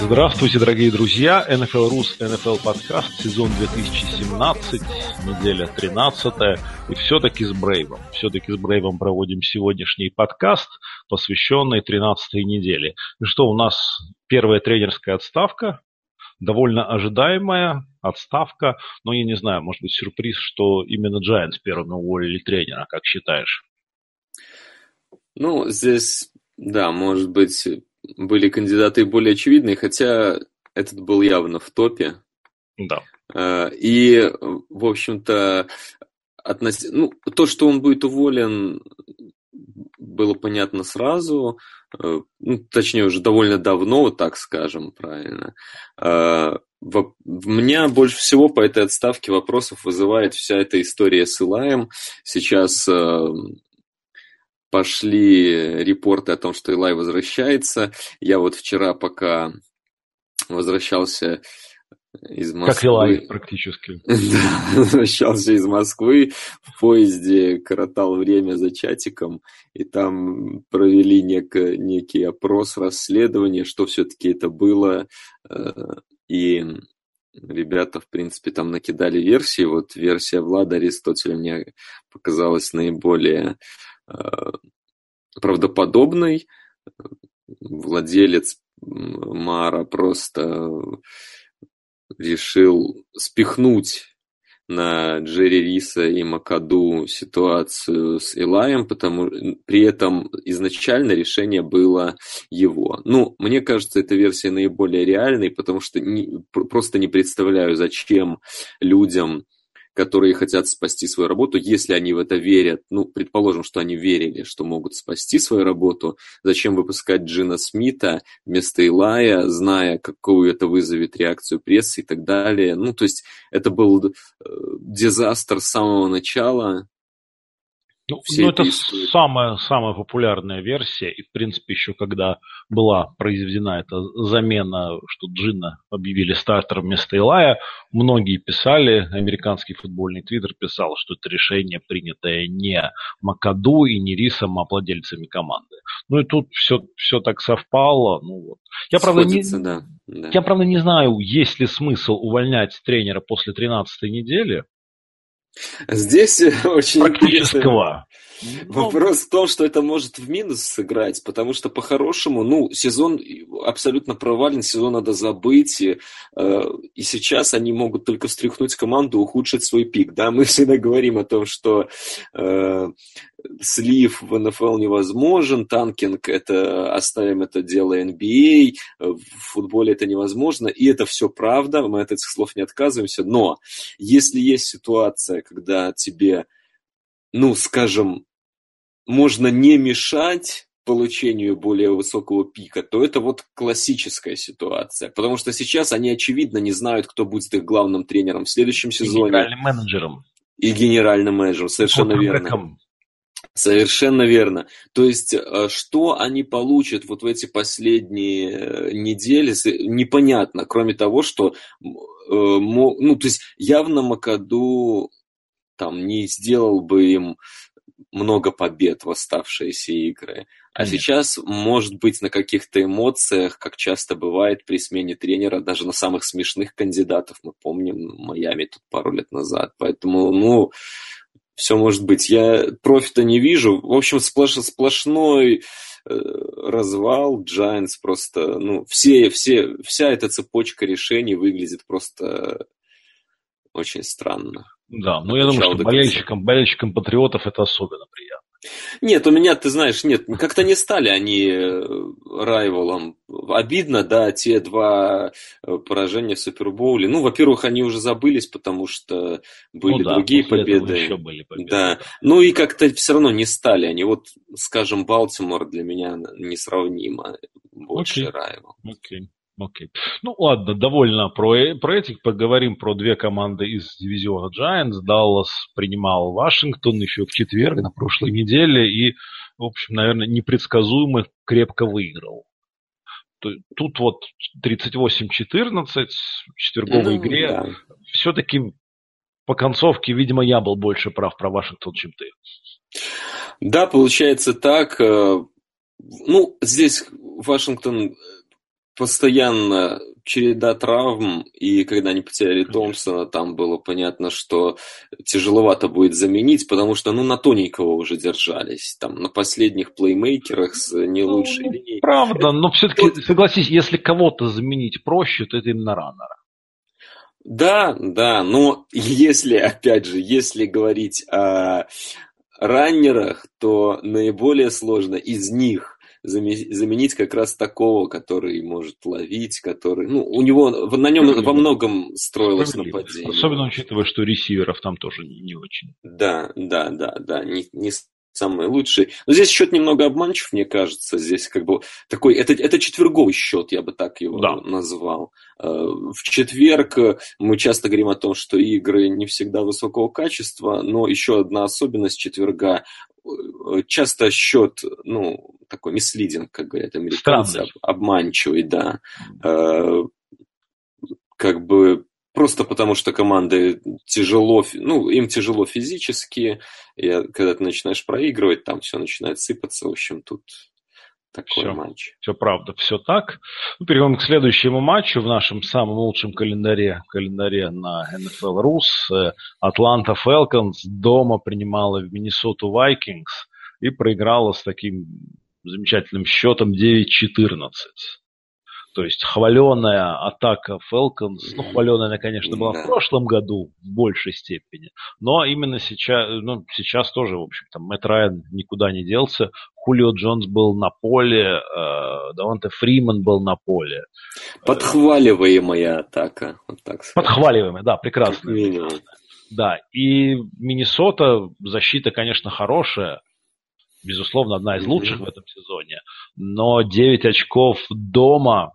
Здравствуйте, дорогие друзья! NFL Рус, NFL подкаст, сезон 2017, неделя 13 и все-таки с Брейвом. Все-таки с Брейвом проводим сегодняшний подкаст, посвященный 13-й неделе. И что, у нас первая тренерская отставка, довольно ожидаемая отставка, но я не знаю, может быть сюрприз, что именно Giants первыми уволили тренера, как считаешь? Ну, здесь, да, может быть, были кандидаты более очевидные, хотя этот был явно в топе. Да. А, и, в общем-то, относ... ну, то, что он будет уволен, было понятно сразу, э, ну, точнее, уже довольно давно, так скажем, правильно. А, в... Меня больше всего по этой отставке вопросов вызывает вся эта история с Илаем. Сейчас э, пошли репорты о том, что Илай возвращается. Я вот вчера, пока возвращался из Москвы... Как Илай, практически. Да, возвращался из Москвы, в поезде коротал время за чатиком, и там провели нек, некий опрос, расследование, что все-таки это было, э, и ребята, в принципе, там накидали версии. Вот версия Влада Аристотеля мне показалась наиболее правдоподобной. Владелец Мара просто решил спихнуть на Джерри Риса и Макаду ситуацию с Илаем, потому при этом изначально решение было его. Ну, мне кажется, эта версия наиболее реальной, потому что не, просто не представляю, зачем людям которые хотят спасти свою работу, если они в это верят, ну, предположим, что они верили, что могут спасти свою работу, зачем выпускать Джина Смита вместо Илая, зная, какую это вызовет реакцию прессы и так далее. Ну, то есть это был э, дизастер с самого начала, ну, ну это самая, самая популярная версия, и, в принципе, еще когда была произведена эта замена, что Джина объявили стартером вместо Илая, многие писали, американский футбольный твиттер писал, что это решение принятое не Макаду и не Рисом, а владельцами команды. Ну и тут все, все так совпало. Ну, вот. я, правда, не, да, да. я, правда, не знаю, есть ли смысл увольнять тренера после 13 недели, Здесь очень Практического. Вопрос в том, что это может в минус сыграть, потому что по-хорошему, ну, сезон абсолютно провален, сезон надо забыть, и, э, и сейчас они могут только встряхнуть команду, ухудшить свой пик, да, мы всегда говорим о том, что э, слив в НФЛ невозможен, танкинг это оставим это дело NBA, в футболе это невозможно, и это все правда, мы от этих слов не отказываемся, но если есть ситуация, когда тебе, ну, скажем, можно не мешать получению более высокого пика, то это вот классическая ситуация. Потому что сейчас они, очевидно, не знают, кто будет их главным тренером в следующем сезоне. И генеральным менеджером. И генеральным менеджером, совершенно верно. Совершенно верно. То есть, э, что они получат вот в эти последние э, недели, непонятно, кроме того, что, э, ну, то есть, явно Макаду там не сделал бы им много побед в оставшиеся игры. А Конечно. сейчас, может быть, на каких-то эмоциях, как часто бывает при смене тренера, даже на самых смешных кандидатов, мы помним Майами тут пару лет назад. Поэтому, ну, все может быть. Я профита не вижу. В общем, сплош, сплошной э, развал. Giants просто, ну, все, все, вся эта цепочка решений выглядит просто очень странно. Да, ну я думаю, что болельщикам, болельщикам патриотов это особенно приятно. Нет, у меня, ты знаешь, нет, как-то не стали они э, райволом. Обидно, да, те два э, поражения в Супербоуле. Ну, во-первых, они уже забылись, потому что были ну, да, другие победы. Еще были победы. Да. Ну и как-то все равно не стали они. Вот, скажем, Балтимор для меня несравнимо больше Окей. райвол. Окей. Окей. Ну ладно, довольно про, э, про этих. Поговорим про две команды из дивизиона Giants. Даллас принимал Вашингтон еще в четверг на прошлой неделе и, в общем, наверное, непредсказуемо крепко выиграл. Тут вот 38-14 в четверговой ну, игре. Да. Все-таки по концовке, видимо, я был больше прав про Вашингтон, чем ты. Да, получается так. Э, ну, здесь Вашингтон постоянно череда травм, и когда они потеряли Томпсона, там было понятно, что тяжеловато будет заменить, потому что, ну, на тоненького уже держались, там, на последних плеймейкерах с не ну, лучшей ну, линией. Правда, но все-таки, вот... согласись, если кого-то заменить проще, то это именно раннера. Да, да, но если, опять же, если говорить о раннерах, то наиболее сложно из них заменить как раз такого, который может ловить, который, ну, у него, на нем во многом строилось нападение. Особенно учитывая, что ресиверов там тоже не, не очень. Да, да, да, да, не, не самый лучший. Но здесь счет немного обманчив, мне кажется. Здесь как бы такой, это, это четверговый счет, я бы так его да. назвал. Э, в четверг мы часто говорим о том, что игры не всегда высокого качества, но еще одна особенность четверга э, часто счет, ну, такой мислидинг, как говорят американцы, Странный. обманчивый, да. Э, как бы просто потому что команды тяжело, ну, им тяжело физически, и когда ты начинаешь проигрывать, там все начинает сыпаться, в общем, тут такой все, матч. Все правда, все так. Ну, перейдем к следующему матчу в нашем самом лучшем календаре, календаре на NFL Rus. Атланта Falcons дома принимала в Миннесоту Vikings и проиграла с таким замечательным счетом 9-14. То есть хваленая атака Falcons, ну, хваленая она, конечно, была да. в прошлом году в большей степени, но именно сейчас, ну, сейчас тоже, в общем-то, Мэтт Райан никуда не делся, Хулио Джонс был на поле, э, Даванте Фриман был на поле. Подхваливаемая атака, вот так сказать. Подхваливаемая, да, прекрасно. Да, и Миннесота, защита, конечно, хорошая, безусловно, одна из лучших mm-hmm. в этом сезоне, но 9 очков дома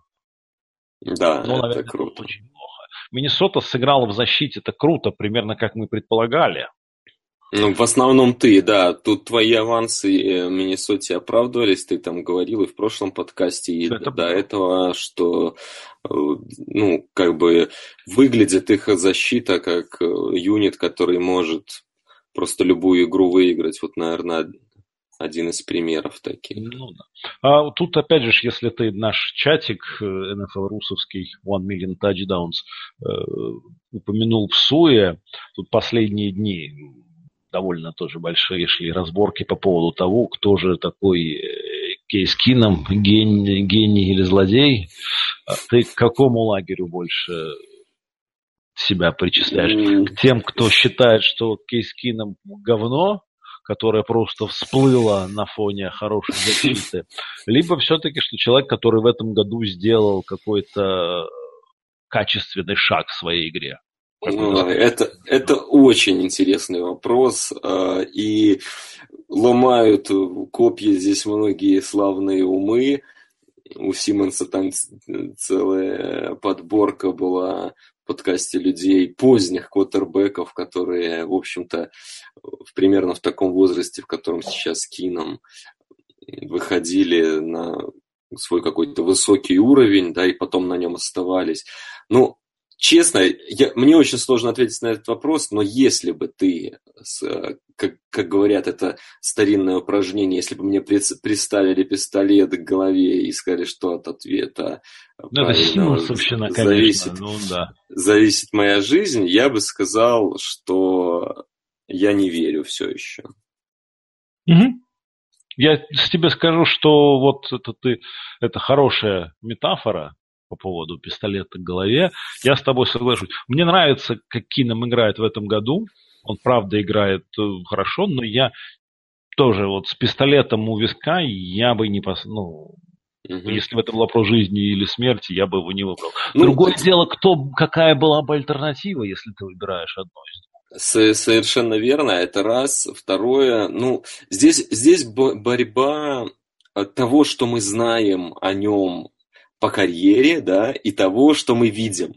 да, ну, наверное, это круто. очень плохо. Миннесота сыграла в защите, это круто, примерно как мы предполагали. Ну, в основном ты, да. Тут твои авансы в Миннесоте оправдывались, ты там говорил и в прошлом подкасте, и это... до этого, что, э, ну, как бы выглядит их защита как э, юнит, который может просто любую игру выиграть. Вот, наверное, один из примеров таких. Ну, да. А тут, опять же, если ты наш чатик NFL э, русовский One Million Touchdowns э, упомянул в Суе, тут последние дни довольно тоже большие шли разборки по поводу того, кто же такой э, Кейс Кином, гений, гений или злодей. А ты к какому лагерю больше себя причисляешь? К тем, кто считает, что Кейс Кином говно, которая просто всплыла на фоне хорошей защиты, либо все-таки, что человек, который в этом году сделал какой-то качественный шаг в своей игре? Это, это очень интересный вопрос, а, и ломают копья здесь многие славные умы. У Симонса там целая подборка была подкасте людей, поздних квотербеков, которые, в общем-то, в, примерно в таком возрасте, в котором сейчас Кином, выходили на свой какой-то высокий уровень, да, и потом на нем оставались. Ну, честно, я, мне очень сложно ответить на этот вопрос, но если бы ты, как, как говорят, это старинное упражнение, если бы мне приставили пистолет к голове и сказали, что от ответа ну, это символовщина, конечно. Зависит, ну, да. зависит моя жизнь, я бы сказал, что я не верю все еще. Угу. Я тебе скажу, что вот это ты, это хорошая метафора, по поводу пистолета к голове. Я с тобой соглашусь. Мне нравится, как Кином играет в этом году. Он правда играет э, хорошо, но я тоже вот с пистолетом у виска я бы не пос... ну, Угу. Если бы это был вопрос жизни или смерти, я бы его не выбрал. Ну, Другое это... дело, кто, какая была бы альтернатива, если ты выбираешь одно из Совершенно верно, это раз. Второе, ну, здесь, здесь борьба от того, что мы знаем о нем по карьере, да, и того, что мы видим.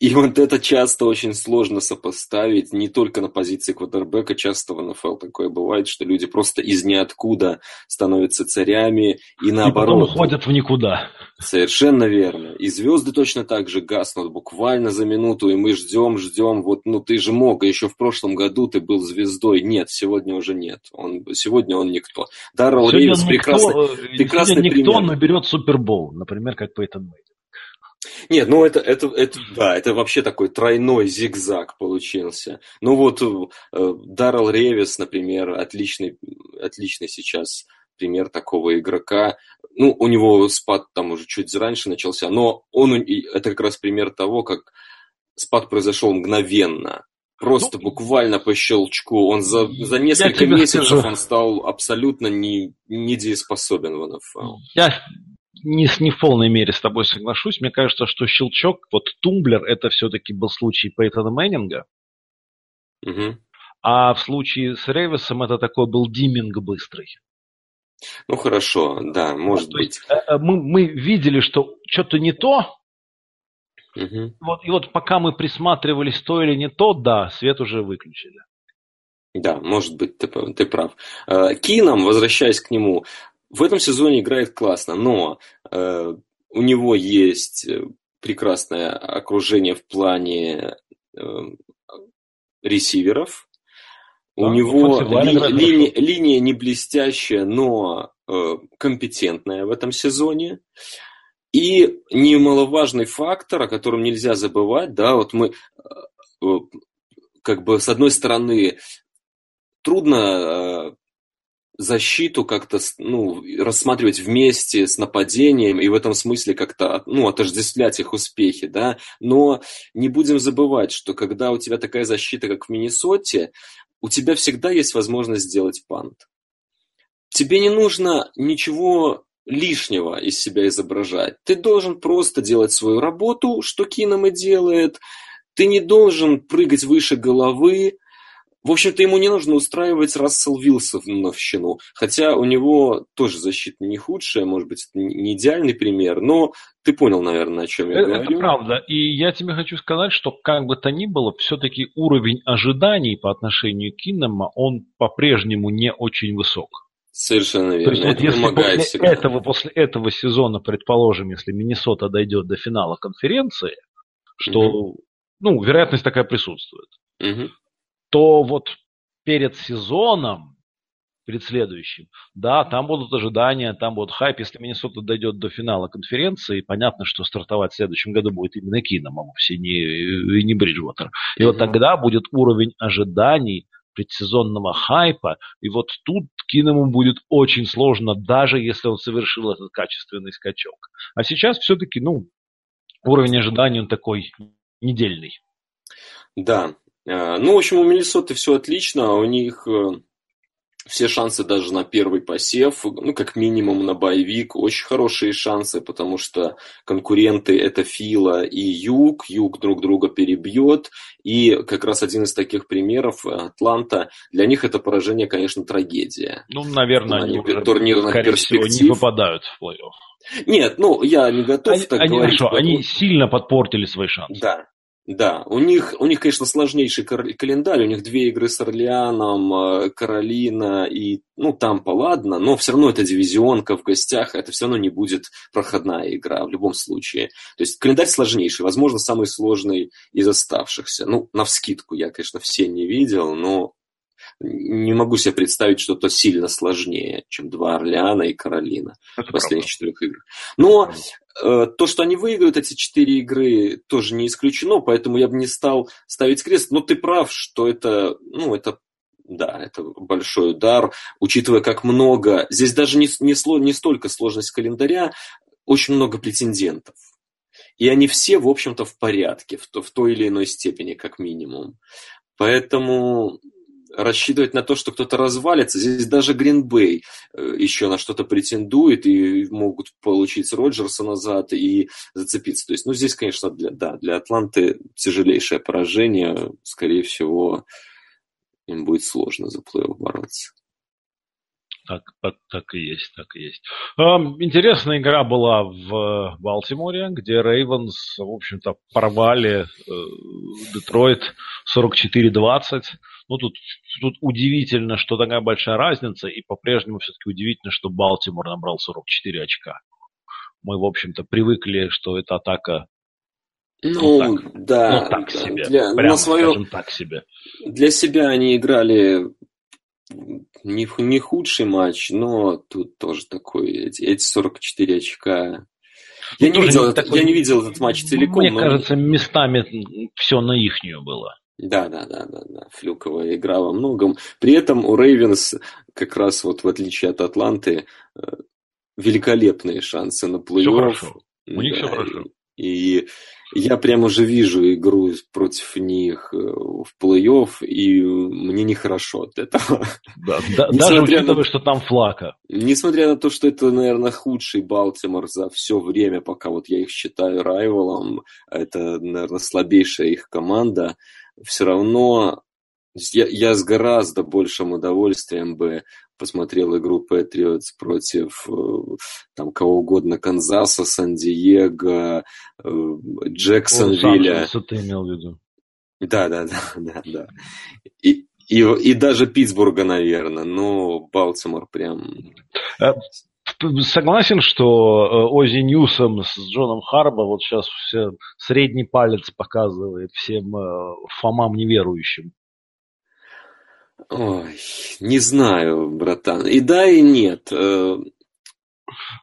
И вот это часто очень сложно сопоставить, не только на позиции квотербека, часто в НФЛ такое бывает, что люди просто из ниоткуда становятся царями и наоборот. И потом уходят в никуда. Совершенно верно. И звезды точно так же гаснут буквально за минуту, и мы ждем, ждем, вот, ну ты же мог, а еще в прошлом году ты был звездой. Нет, сегодня уже нет. Он, сегодня он никто. Даррел Ривз прекрасный, э, прекрасный никто пример. наберет Супербол, например, как Пейтон Мейден. Нет, ну это, это, это, да, это вообще такой тройной зигзаг получился. Ну вот э, Даррел Ревис, например, отличный, отличный сейчас пример такого игрока. Ну, у него спад там уже чуть раньше начался, но он, это как раз пример того, как спад произошел мгновенно. Просто ну, буквально по щелчку. Он за, за несколько месяцев скажу. он стал абсолютно не, недееспособен в НФЛ. Я не, не в полной мере с тобой соглашусь. Мне кажется, что щелчок, вот тумблер, это все-таки был случай Пейтона Мэннинга. Угу. А в случае с Рейвисом это такой был диминг быстрый. Ну хорошо, да, может то быть. Есть, э, э, мы, мы видели, что что-то не то. Угу. Вот, и вот пока мы присматривались, то или не то, да, свет уже выключили. Да, может быть, ты, ты прав. Э, Кином, возвращаясь к нему, в этом сезоне играет классно, но э, у него есть э, прекрасное окружение в плане э, ресиверов. Да, у него ли, ли, линия не блестящая, но э, компетентная в этом сезоне. И немаловажный фактор, о котором нельзя забывать, да, вот мы э, как бы с одной стороны трудно защиту как-то ну, рассматривать вместе с нападением и в этом смысле как-то ну, отождествлять их успехи, да, но не будем забывать, что когда у тебя такая защита, как в Миннесоте, у тебя всегда есть возможность сделать пант. Тебе не нужно ничего лишнего из себя изображать. Ты должен просто делать свою работу, что Кином и делает. Ты не должен прыгать выше головы, в общем-то, ему не нужно устраивать Рассел Вилсоновщину, хотя у него тоже защита не худшая, может быть, это не идеальный пример, но ты понял, наверное, о чем я это, говорю. Это правда. И я тебе хочу сказать, что как бы то ни было, все-таки уровень ожиданий по отношению к Киннема, он по-прежнему не очень высок. Совершенно верно. То есть, вот это если после всегда. этого, после этого сезона, предположим, если Миннесота дойдет до финала конференции, что, угу. ну, вероятность такая присутствует. Угу то вот перед сезоном, перед следующим, да, там будут ожидания, там будет хайп. Если Миннесота дойдет до финала конференции, понятно, что стартовать в следующем году будет именно Кином, а вовсе не, не Бриджвотер. И вот тогда будет уровень ожиданий предсезонного хайпа, и вот тут Киному будет очень сложно, даже если он совершил этот качественный скачок. А сейчас все-таки, ну, уровень ожиданий он такой недельный. Да, ну, в общем, у Миннесоты все отлично, у них э, все шансы даже на первый посев, ну, как минимум на боевик, очень хорошие шансы, потому что конкуренты это Фила и Юг, Юг друг друга перебьет, и как раз один из таких примеров, Атланта, для них это поражение, конечно, трагедия. Ну, наверное, они, они турнирных перспектив. Всего, не попадают в плей-офф. Нет, ну, я не готов они, так они, говорить. Хорошо, они сильно подпортили свои шансы. Да, да, у них, у них, конечно, сложнейший календарь. У них две игры с Орлеаном, э, Каролина и, ну, Тампа, ладно, но все равно это дивизионка в гостях, это все равно не будет проходная игра в любом случае. То есть календарь сложнейший, возможно, самый сложный из оставшихся. Ну, на вскидку я, конечно, все не видел, но не могу себе представить что-то сильно сложнее, чем два Орлеана и Каролина Это в последних правда. четырех играх. Но э, то, что они выиграют эти четыре игры, тоже не исключено, поэтому я бы не стал ставить крест. Но ты прав, что это, ну, это да, это большой удар, учитывая, как много, здесь даже не, не, сло, не столько сложность календаря, очень много претендентов. И они все, в общем-то, в порядке, в, в той или иной степени, как минимум. Поэтому рассчитывать на то, что кто-то развалится. Здесь даже Гринбей э, еще на что-то претендует и могут получить Роджерса назад и зацепиться. То есть, ну, здесь, конечно, для, да, для Атланты тяжелейшее поражение. Скорее всего, им будет сложно за плей-офф бороться. Так, так, так и есть, так и есть. Интересная игра была в Балтиморе, где Рейвенс, в общем-то, порвали э, Детройт 44-20. Ну, тут, тут удивительно, что такая большая разница, и по-прежнему все-таки удивительно, что Балтимор набрал 44 очка. Мы, в общем-то, привыкли, что эта атака ну, ну так, да. Ну, так себе. Для, Прямо, на свое, скажем, так себе. Для себя они играли не, не худший матч, но тут тоже такой, эти, эти 44 очка. Я, ну, не видел, не такой, я не видел этот матч целиком. Мне но... кажется, местами все на ихнюю было. Да, да, да, да, да. Флюковая игра во многом. При этом у Рейвенс, как раз вот в отличие от Атланты, э, великолепные шансы на плей-офф. Все хорошо. У них да, все хорошо. И я прямо уже вижу игру против них э, в плей-офф, и мне нехорошо от этого. Да, да, даже учитывая, на... что там флака. Несмотря на то, что это, наверное, худший Балтимор за все время, пока вот я их считаю райвалом, это, наверное, слабейшая их команда, все равно я, я с гораздо большим удовольствием бы посмотрел игру Патриотс против э, там кого угодно, Канзаса, Сан-Диего, э, Джексонвилля. Что ты имел в виду? Да, да, да, да, да. И, и, и даже Питтсбурга, наверное, но Балтимор прям... Э, согласен, что Ози Ньюсом с Джоном Харбо вот сейчас все средний палец показывает всем фомам неверующим. Ой, не знаю, братан. И да, и нет. Э,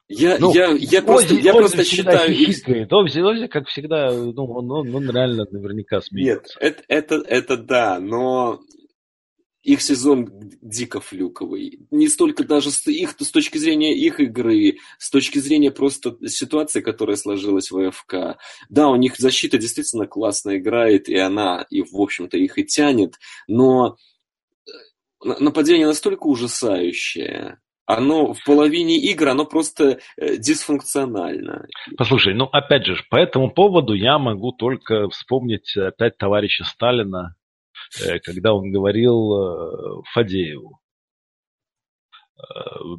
я, ну, я, я просто, Ози, я Ози просто считаю... Хихикает. Ози, Ози, как всегда, ну, он, он, он реально наверняка смеется. Нет, это, это, это да, но их сезон дико флюковый. Не столько даже с их, с точки зрения их игры, с точки зрения просто ситуации, которая сложилась в АФК. Да, у них защита действительно классно играет, и она, и в общем-то, их и тянет, но нападение настолько ужасающее, оно в половине игр, оно просто э, дисфункционально. Послушай, ну опять же, по этому поводу я могу только вспомнить опять товарища Сталина, э, когда он говорил э, Фадееву,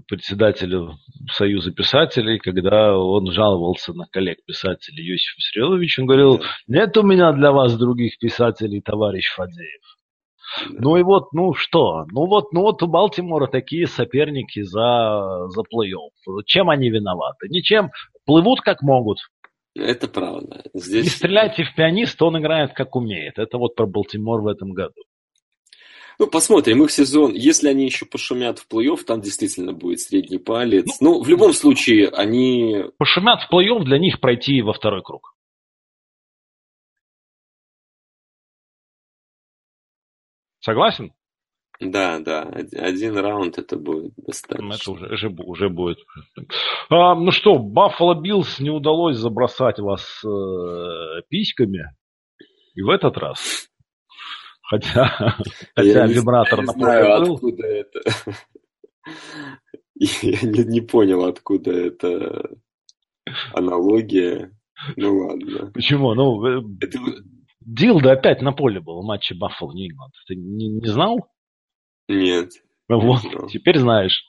председателю Союза писателей, когда он жаловался на коллег писателей Юсиф Сирилович, он говорил, нет у меня для вас других писателей, товарищ Фадеев. Ну и вот, ну что, ну вот, ну вот у Балтимора такие соперники за, за плей-офф. Чем они виноваты? Ничем. Плывут как могут. Это правда. Здесь... Не стреляйте в пианиста, он играет как умеет. Это вот про Балтимор в этом году. Ну, посмотрим, их сезон, если они еще пошумят в плей-офф, там действительно будет средний палец. Ну, ну в любом случае, они... Пошумят в плей-офф, для них пройти во второй круг. Согласен? Да, да, один раунд это будет достаточно. Это уже, уже, уже будет. А, ну что, Баффало Биллс не удалось забросать вас э, письками. И в этот раз. Хотя, хотя я вибратор не, на знаю, был. откуда это. Я не, не понял, откуда это аналогия. Ну ладно. Почему? Ну, э, это... Дилдо опять на поле был в матче Баффало Нью-Ингланд. Ты не, не знал? Нет. Вот, не теперь знаешь.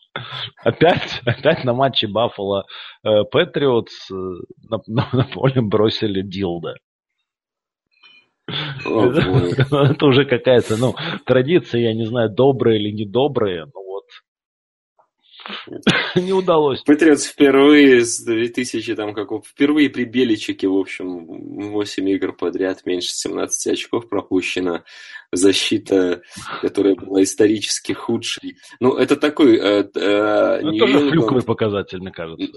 Опять, опять на матче Баффало э, Патриотс э, на, на, на поле бросили Дилда. это, это уже какая-то, ну, традиция, я не знаю, добрая или недобрая, но Не удалось. Патриотс впервые с 2000, там, как впервые при Беличике, в общем, 8 игр подряд, меньше 17 очков пропущено. Защита, которая была исторически худшей. Ну, это такой... Э, э, ну, тоже флюковый показатель, мне кажется.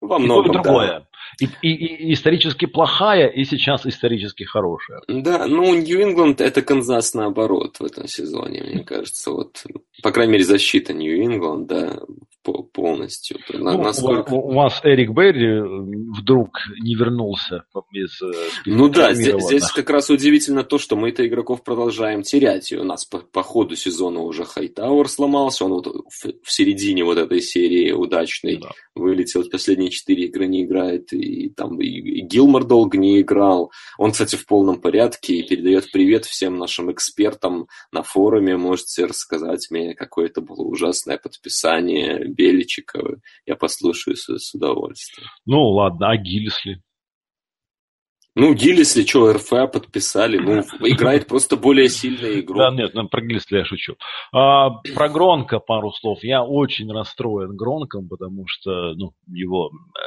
Во многом, другое. Да. И, и, и исторически плохая, и сейчас исторически хорошая. Да, ну, Нью-Ингланд это Канзас наоборот в этом сезоне, мне кажется. Вот, по крайней мере, защита Нью-Ингланд, да. полностью. Ну, насколько... у, у вас Эрик Берри вдруг не вернулся из э, Ну да, здесь, здесь как раз удивительно то, что мы-то игроков продолжаем терять. И у нас по, по ходу сезона уже Хайтауэр сломался, он вот в, в середине вот этой серии удачной да. вылетел, последние четыре игры не играет, и там и, и Гилмор долго не играл. Он, кстати, в полном порядке и передает привет всем нашим экспертам на форуме. Можете рассказать мне, какое это было ужасное подписание Беличика. Я послушаю с, с удовольствием. Ну ладно, а Гиллисли? Ну, Гиллисли, что, РФА подписали, ну, играет просто более сильную игру. Да, нет, про Гиллисли я шучу. А, про Гронка пару слов. Я очень расстроен Гронком, потому что, ну, его, э,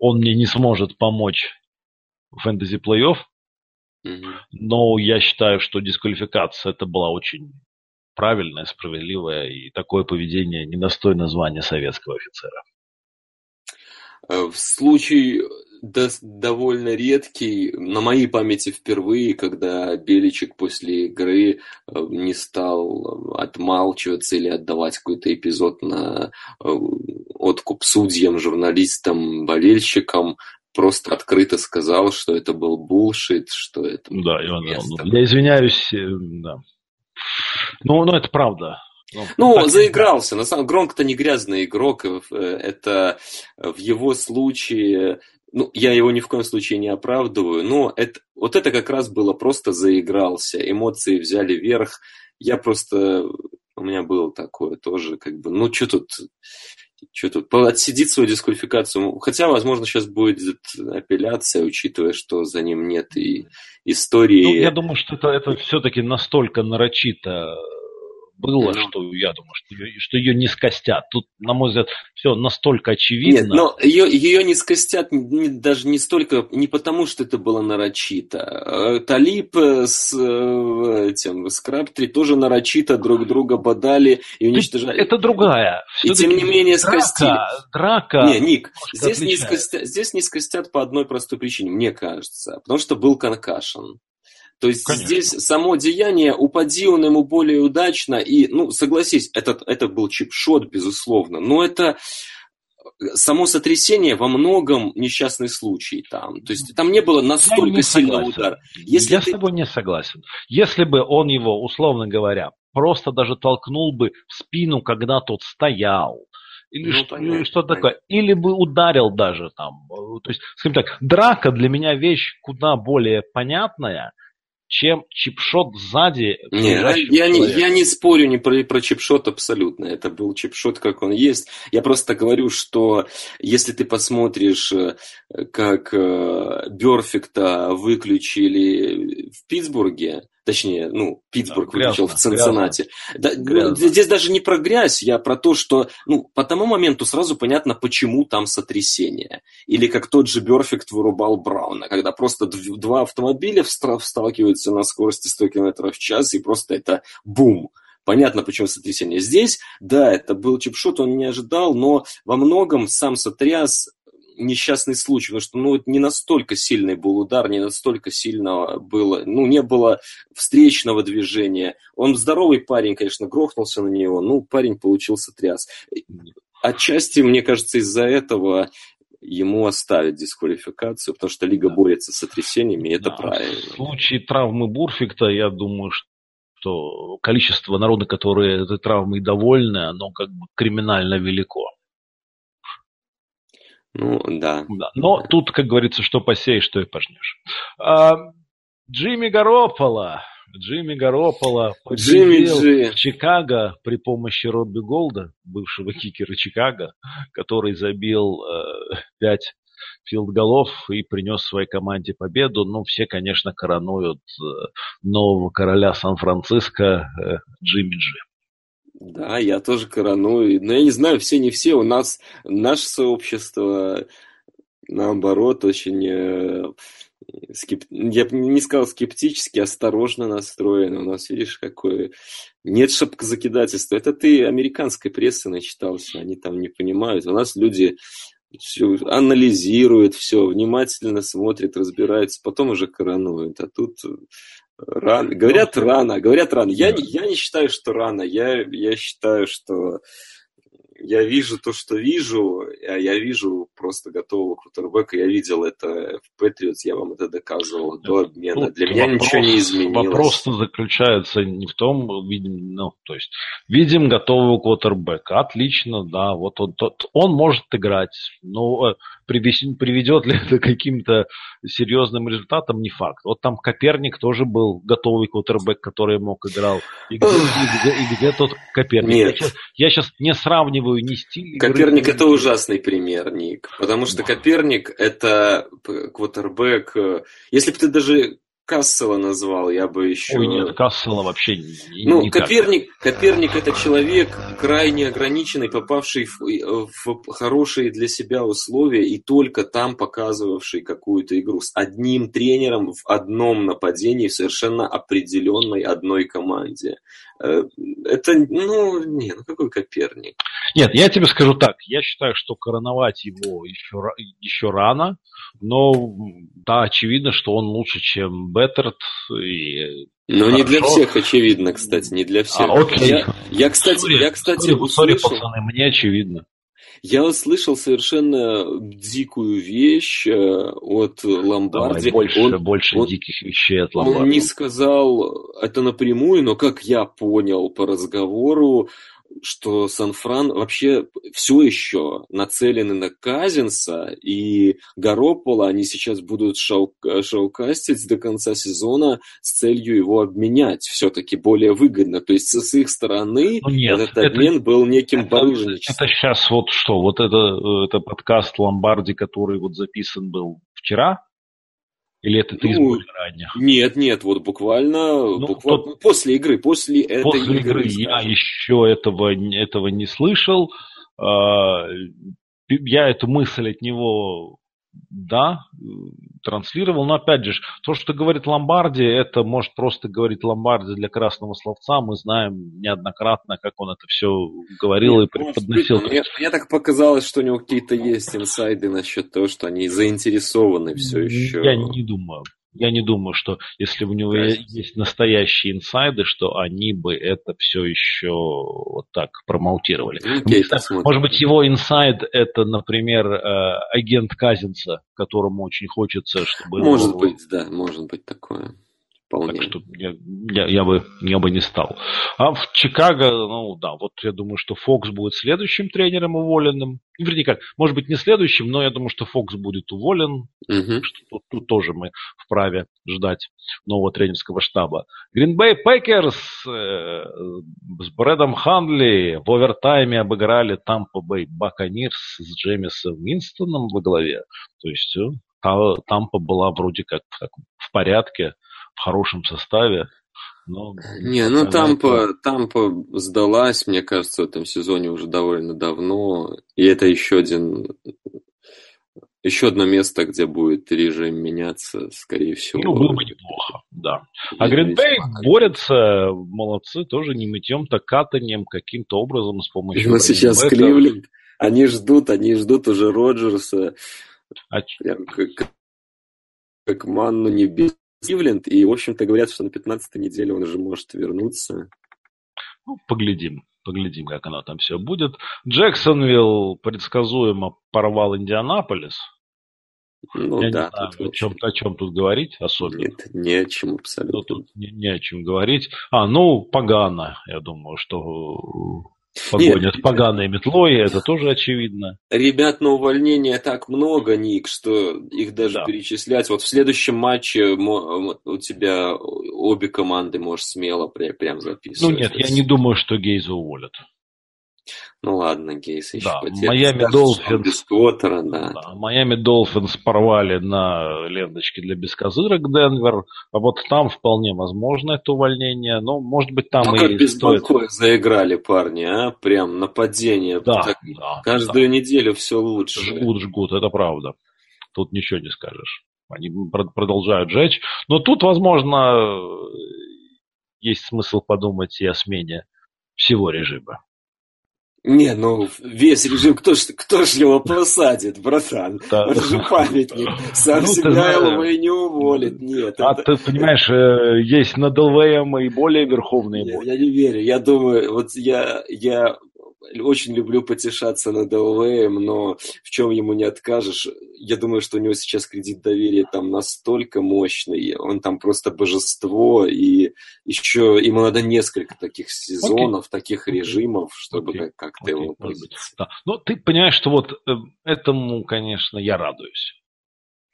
он мне не сможет помочь в фэнтези плей-офф, mm-hmm. но я считаю, что дисквалификация это была очень правильное, справедливое, и такое поведение недостойно звания советского офицера. Э, в случае до, довольно редкий, на моей памяти впервые, когда Беличек после игры э, не стал отмалчиваться или отдавать какой-то эпизод на э, откуп судьям, журналистам, болельщикам, просто открыто сказал, что это был булшит, что это... Да, Иван, я извиняюсь, э, да. Ну, ну, это правда. Ну, ну заигрался. На самом Громко-то не грязный игрок. Это в его случае ну, я его ни в коем случае не оправдываю, но это, вот это как раз было просто заигрался, эмоции взяли верх. Я просто, у меня было такое тоже, как бы, ну, что тут, что тут, отсидит свою дисквалификацию. Хотя, возможно, сейчас будет апелляция, учитывая, что за ним нет и истории. Ну, я думаю, что это, это все-таки настолько нарочито было, ну. что я думаю, что ее, что ее не скостят. Тут, на мой взгляд, все настолько очевидно. Нет, но ее, ее не скостят не, даже не столько, не потому, что это было нарочито. Э, Талип с э, этим, с Крабтри тоже нарочито друг друга бодали и уничтожали. Это другая. И тем не менее драка, скостили. Драка. Не, Ник, здесь не, скостят, здесь не скостят по одной простой причине, мне кажется. Потому что был конкашен. То есть Конечно. здесь само деяние, упади он ему более удачно, и, ну, согласись, этот, это был чипшот, безусловно, но это само сотрясение во многом несчастный случай там. То есть там не было настолько сильного удара. Если Я ты... с тобой не согласен. Если бы он его, условно говоря, просто даже толкнул бы в спину, когда тот стоял, или ну, что, понятно, что такое, или бы ударил даже там. То есть, скажем так, драка для меня вещь куда более понятная, чем чипшот сзади. Не, я, не, я не спорю не про, про чипшот абсолютно. Это был чипшот, как он есть. Я просто говорю, что если ты посмотришь, э, как э, Берфикта выключили в Питтсбурге, Точнее, ну, Питтсбург да, выключил в Цинциннати. Да, здесь даже не про грязь, я про то, что, ну, по тому моменту сразу понятно, почему там сотрясение. Или как тот же Берфикт вырубал Брауна, когда просто два автомобиля сталкиваются на скорости 100 км в час, и просто это бум. Понятно, почему сотрясение. Здесь, да, это был чипшот, он не ожидал, но во многом сам сотряс несчастный случай, потому что ну, не настолько сильный был удар, не настолько сильно было, ну, не было встречного движения. Он здоровый парень, конечно, грохнулся на него, ну, парень получился тряс. Отчасти, мне кажется, из-за этого ему оставят дисквалификацию, потому что лига борется с сотрясениями, и это да. правильно. В случае травмы Бурфикта, я думаю, что количество народа, которые этой травмой довольны, оно как бы криминально велико. Ну, да. да. Но тут, как говорится, что посеешь, что и пожнешь. А, Джимми Гаропола. Джимми Гаропола Джимми в Чикаго при помощи Робби Голда, бывшего кикера Чикаго, который забил э, 5 филдголов и принес своей команде победу. Ну, все, конечно, коронуют э, нового короля Сан-Франциско э, Джимми Джи. Да, я тоже короную. Но я не знаю, все не все. У нас наше сообщество, наоборот, очень э, скеп... я бы не сказал скептически, осторожно настроено. У нас, видишь, какое... Нет шапкозакидательства. Это ты американской прессы начитался, они там не понимают. У нас люди все анализируют, все внимательно смотрят, разбираются, потом уже коронуют. А тут Рано. Говорят рано, говорят рано. Я, не, я не считаю, что рано. Я, я считаю, что я вижу то, что вижу, а я вижу просто готового квотербека. Я видел это в Патриотс, я вам это доказывал до обмена. Для меня вопрос, ничего не изменилось. Вопрос заключается не в том, видим, ну, то есть, видим готового квотербека. Отлично, да, вот он, тот, он может играть. Но э, приведет ли это к каким-то серьезным результатам, не факт. Вот там Коперник тоже был готовый квотербек, который мог играл. И где, и где, и где тот Коперник? Нет. Я, сейчас, я сейчас не сравниваю ни стиль. Коперник игры, это ужасный пример, Ник. Потому что Коперник это квотербек. Э, если бы ты даже Кассела назвал, я бы еще... Ой, нет, Кассела вообще не Ну, никак. Коперник, Коперник это человек крайне ограниченный, попавший в, в хорошие для себя условия и только там показывавший какую-то игру с одним тренером в одном нападении в совершенно определенной одной команде. Э, это, ну, не, ну какой Коперник? Нет, я тебе скажу так, я считаю, что короновать его еще, еще рано, но да, очевидно, что он лучше, чем Беттерт. И но Хорошо. не для всех, очевидно, кстати, не для всех. А, окей. Я, я, кстати, sorry, я, кстати, sorry, услышал... Sorry, пацаны, мне очевидно. Я услышал совершенно дикую вещь э, от Ломбарди. Давай, больше, он, больше он, диких вещей от Ломбарди. Он не сказал это напрямую, но как я понял по разговору, что Сан-Фран вообще все еще нацелены на Казинса, и Гаропола они сейчас будут шоу шоукастить до конца сезона с целью его обменять все-таки более выгодно. То есть с их стороны ну, нет, этот обмен это, был неким это, барыжничеством. Это сейчас вот что, вот это, э, это подкаст Ломбарди, который вот записан был вчера, или это ты ну, из более ранних? Нет, нет, вот буквально, ну, буквально тот... после игры, после этой после игры. игры я еще этого, этого не слышал. А, я эту мысль от него да, транслировал. Но опять же, то, что говорит Ломбарди, это может просто говорить Ломбарди для красного словца. Мы знаем неоднократно, как он это все говорил Нет, и преподносил. Мне, мне так показалось, что у него какие-то есть инсайды насчет того, что они заинтересованы все еще. Я не думаю. Я не думаю, что если у него есть настоящие инсайды, что они бы это все еще вот так промоутировали. Okay, ну, Может быть, его инсайд это, например, э, агент Казинца, которому очень хочется, чтобы... Может его... быть, да, может быть такое. Вполне. Так что я, я, я, бы, я бы не стал. А в Чикаго, ну да, вот я думаю, что Фокс будет следующим тренером уволенным. Ну, вернее как, может быть не следующим, но я думаю, что Фокс будет уволен. Угу. Что тут, тут тоже мы вправе ждать нового тренерского штаба. Гринбей Пекерс э, с Брэдом Ханли в овертайме обыграли Тампа Бэй Баканирс с Джеймисом Винстоном во главе. То есть э, Тампа была вроде как в порядке в хорошем составе. Но, не, ну Тампа, Тампа сдалась, мне кажется, в этом сезоне уже довольно давно. И это еще один еще одно место, где будет режим меняться, скорее всего. Ну, было бы неплохо, да. А Гринбей борются, молодцы, тоже не мытьем, так катанием каким-то образом с помощью... Ну, сейчас Кливленд, они ждут, они ждут уже Роджерса. А... Прям как, как манну небесную Кливленд, и, в общем-то, говорят, что на 15-й неделе он уже может вернуться. Ну, поглядим. Поглядим, как оно там все будет. Джексонвилл предсказуемо порвал Индианаполис. Ну Я да. Не знаю, тут о, чем, о чем тут говорить особенно. Нет, не о чем абсолютно. Ну, тут не, не о чем говорить. А, ну, погано, я думаю, что Погоня с поганой метлой, это тоже очевидно. Ребят на увольнение так много, Ник, что их даже да. перечислять. Вот в следующем матче у тебя обе команды можешь смело прям записывать. Ну нет, я не думаю, что Гейза уволят. Ну ладно, Гейс еще да, Майами Долфинс. Без Квотера, да. да. Майами Долфинс порвали на ленточке для бескозырок Денвер. А вот там вполне возможно это увольнение. Но, может быть, там ну, и как без стоит... заиграли парни, а? Прям нападение. Да, так, да Каждую да. неделю все лучше. Жгут, жгут, это правда. Тут ничего не скажешь. Они продолжают жечь. Но тут, возможно, есть смысл подумать и о смене всего режима. Не, ну весь режим, кто ж, кто ж его посадит, братан? Да. Это же памятник. Сам ну, себя его и не уволит. Нет. А это... ты понимаешь, э, есть над ЛВМ и более верховные Нет, Я не верю. Я думаю, вот я, я очень люблю потешаться над ЛВМ, но в чем ему не откажешь. Я думаю, что у него сейчас кредит доверия там настолько мощный, он там просто божество, и еще ему надо несколько таких сезонов, окей. таких режимов, чтобы окей. как-то okay. его. Да. Ну, ты понимаешь, что вот э, этому, конечно, я радуюсь.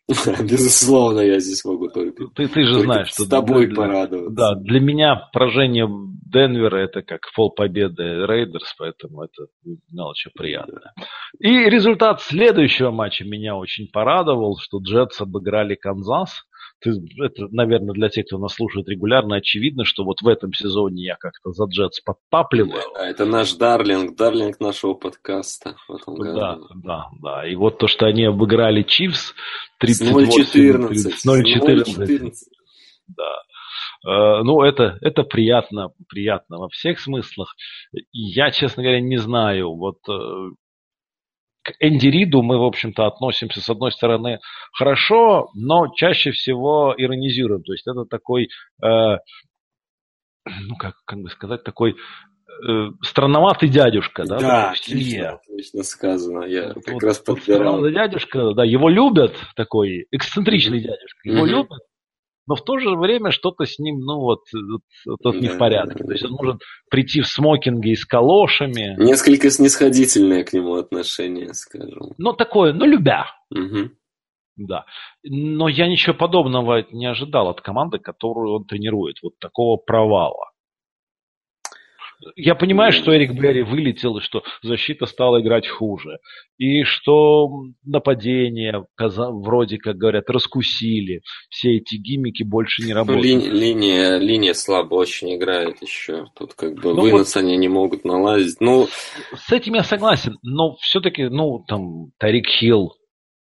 Безусловно, я здесь могу только. Ты, ты же знаешь, что с тобой для, порадоваться. Да, для меня поражение Денвера это как пол победы Рейдерс, поэтому это мелочь приятная. И результат следующего матча меня очень порадовал, что Джетс обыграли Канзас ты, это, наверное, для тех, кто нас слушает регулярно, очевидно, что вот в этом сезоне я как-то за Джетс подтапливаю. Да, это наш дарлинг, дарлинг нашего подкаста. Да, да, да. И вот то, что они обыграли Чивс 38 0-14. Да. Uh, ну, это, это приятно, приятно во всех смыслах. Я, честно говоря, не знаю, вот uh, к Энди Риду мы, в общем-то, относимся, с одной стороны, хорошо, но чаще всего иронизируем. То есть это такой, э, ну, как, как бы сказать, такой э, странноватый дядюшка, да? Да, отлично, отлично сказано. Я вот, как раз подбирал. Вот дядюшка, да, его любят, такой эксцентричный mm-hmm. дядюшка, его mm-hmm. любят, но в то же время что-то с ним, ну вот, вот, вот не в порядке. То есть он может прийти в смокинге и с калошами. Несколько снисходительное к нему отношение, скажем. Ну, такое, ну, любя. Угу. Да. Но я ничего подобного не ожидал от команды, которую он тренирует. Вот такого провала. Я понимаю, что Эрик Берри вылетел, и что защита стала играть хуже. И что нападение, вроде как говорят, раскусили. Все эти гиммики больше не работают. Ли, линия, линия слабо очень играет еще. Тут как бы ну, вынос вот, они не могут налазить. Ну, с этим я согласен. Но все-таки, ну, там, Тарик Хилл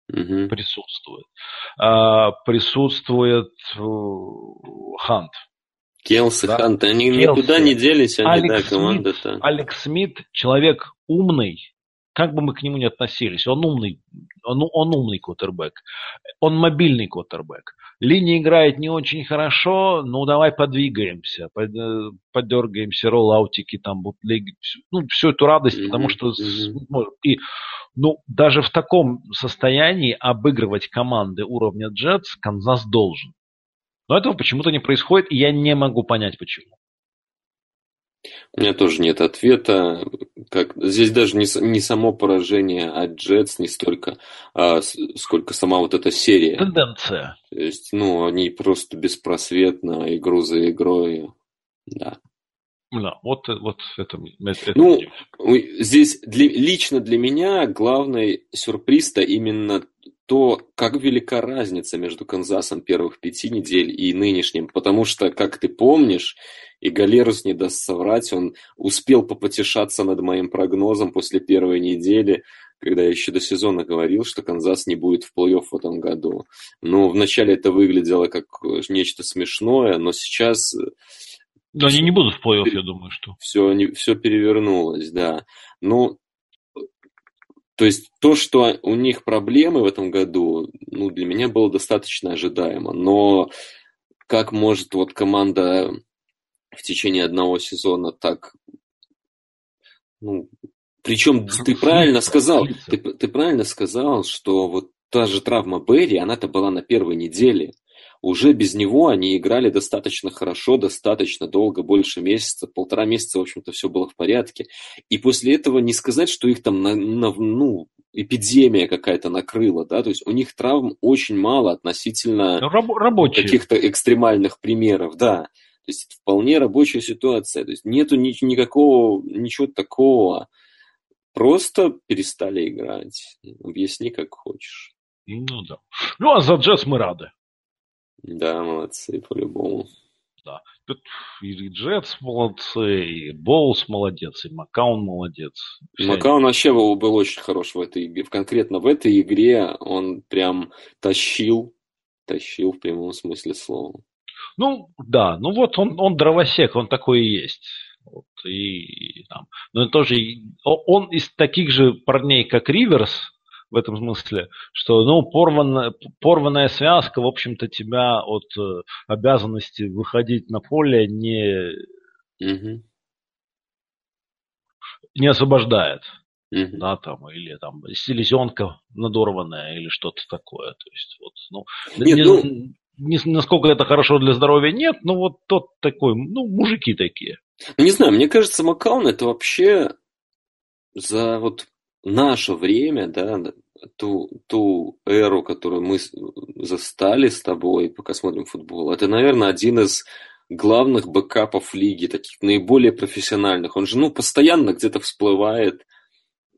угу. присутствует. А, присутствует э, Хант. Келс да? Хант, они Келси. никуда не делись, они, Алекс да, команда-то. Алекс Смит человек умный, как бы мы к нему ни относились, он умный, он, он умный квотербек, он мобильный квотербек. Линия играет не очень хорошо, ну давай подвигаемся, под, э, подергаемся, роллаутики, там, бутлеги, ну, всю эту радость, mm-hmm. потому что mm-hmm. и, ну, даже в таком состоянии обыгрывать команды уровня Джетс Канзас должен. Но этого почему-то не происходит, и я не могу понять, почему. У меня тоже нет ответа. Как... Здесь даже не, не само поражение от Джетс, не столько, а, сколько сама вот эта серия. Тенденция. То есть, ну, они просто беспросветно, игру за игрой. Да. Да, вот, вот это, это Ну, здесь для, лично для меня главный сюрприз-то именно то как велика разница между Канзасом первых пяти недель и нынешним. Потому что, как ты помнишь, и Галерус не даст соврать, он успел попотешаться над моим прогнозом после первой недели, когда я еще до сезона говорил, что Канзас не будет в плей-офф в этом году. Но вначале это выглядело как нечто смешное, но сейчас... Да, они не будут в плей-офф, я думаю, что. Все, все перевернулось, да. Ну, то есть то, что у них проблемы в этом году, ну, для меня было достаточно ожидаемо. Но как может вот команда в течение одного сезона так... Ну, причем ты правильно сказал, ты, ты правильно сказал, что вот та же травма Берри, она-то была на первой неделе уже без него они играли достаточно хорошо, достаточно долго, больше месяца, полтора месяца, в общем-то, все было в порядке. И после этого не сказать, что их там, на, на, ну, эпидемия какая-то накрыла, да, то есть у них травм очень мало относительно Раб- каких-то экстремальных примеров, да. То есть это вполне рабочая ситуация, то есть нету ни, никакого, ничего такого. Просто перестали играть. Объясни, как хочешь. Ну да. Ну а за джаз мы рады. Да, молодцы, по-любому. Да. Тут и Джетс молодцы, и Боус молодец, и Макаун молодец. Вся... Макаун вообще был, был очень хорош в этой игре. Конкретно в этой игре он прям тащил, тащил в прямом смысле слова. Ну, да, ну вот он, он дровосек, он такой и есть. Вот, и, и там. Но тоже он из таких же парней, как Риверс, в этом смысле, что, ну, порванная, порванная связка, в общем-то, тебя от э, обязанности выходить на поле не... Угу. не освобождает. Mm-hmm. Да, там, или там селезенка надорванная, или что-то такое. То есть, вот, ну, Нет, не, ну... Не, насколько это хорошо для здоровья, нет, но вот тот такой, ну, мужики такие. Не знаю, мне кажется, Макаун это вообще за вот наше время, да, ту, ту эру, которую мы застали с тобой, пока смотрим футбол, это, наверное, один из главных бэкапов лиги, таких наиболее профессиональных. Он же, ну, постоянно где-то всплывает.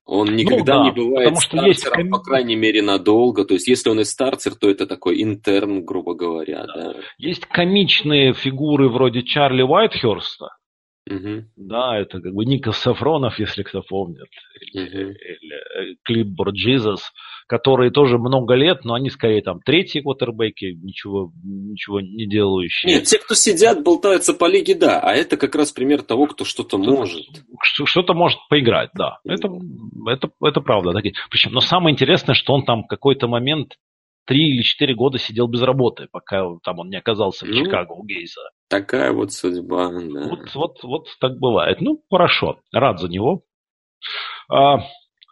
Он ну никогда ну, да, не бывает стартером, есть ком... по крайней мере, надолго. То есть, если он и стартер, то это такой интерн, грубо говоря. Да. Да. Есть комичные фигуры вроде Чарли Уайтхерста, Угу. Да, это как бы Ника Сафронов, если кто помнит, или, угу. или э, Клип Борджизас, которые тоже много лет, но они скорее там третьи квотербеки, ничего, ничего не делающие. Нет, те, кто сидят, болтаются по лиге, да, а это как раз пример того, кто что-то может. Что-то может поиграть, да. Это, это, это правда. Причем, но самое интересное, что он там какой-то момент три или четыре года сидел без работы, пока там он не оказался в ну, Чикаго у Гейза. Такая вот судьба, да. Вот, вот, вот так бывает. Ну, хорошо, рад за него. А,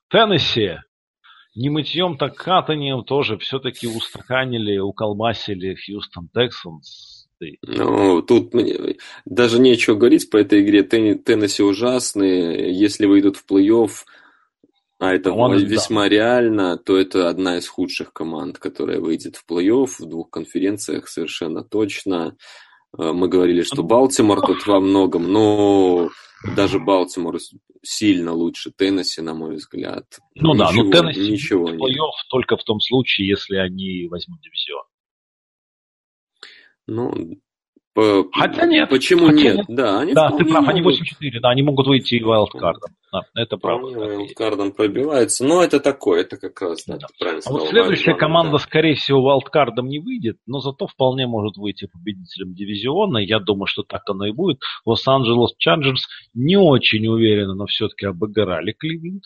Теннесси не мытьем, так катанием тоже все-таки устаканили, уколбасили Хьюстон Тексанс. Ну, тут мне даже нечего говорить по этой игре. Теннесси ужасные. Если выйдут в плей-офф, а это Он, весьма да. реально, то это одна из худших команд, которая выйдет в плей-офф в двух конференциях совершенно точно. Э, мы говорили, что Балтимор тут во многом, но даже Балтимор сильно лучше Теннесси, на мой взгляд. Ну ничего, да, но Теннесси ничего в плей-офф только в том случае, если они возьмут дивизион. Ну. Хотя нет. Почему хотя нет? нет? Да, они да ты прав, они 8-4, да, они могут выйти вайлдкардом. Да, это правда. Вайлдкардом пробивается, но это такое, это как раз, да, да. правильно а вот следующая Вайлд, команда, да. скорее всего, вайлдкардом не выйдет, но зато вполне может выйти победителем дивизиона. Я думаю, что так оно и будет. Лос-Анджелес Чарджерс не очень уверенно, но все-таки обыграли Кливленд.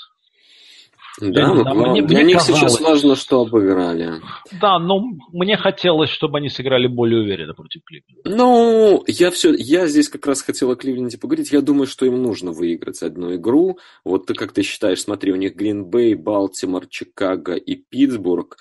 Да, ну, да мне, для мне них казалось, сейчас важно, что обыграли. Да, но мне хотелось, чтобы они сыграли более уверенно против Кливленда. Ну, я все, я здесь как раз хотел о Кливленде поговорить. Я думаю, что им нужно выиграть одну игру. Вот ты как ты считаешь, смотри, у них Гринбей, Балтимор, Чикаго и Питтсбург.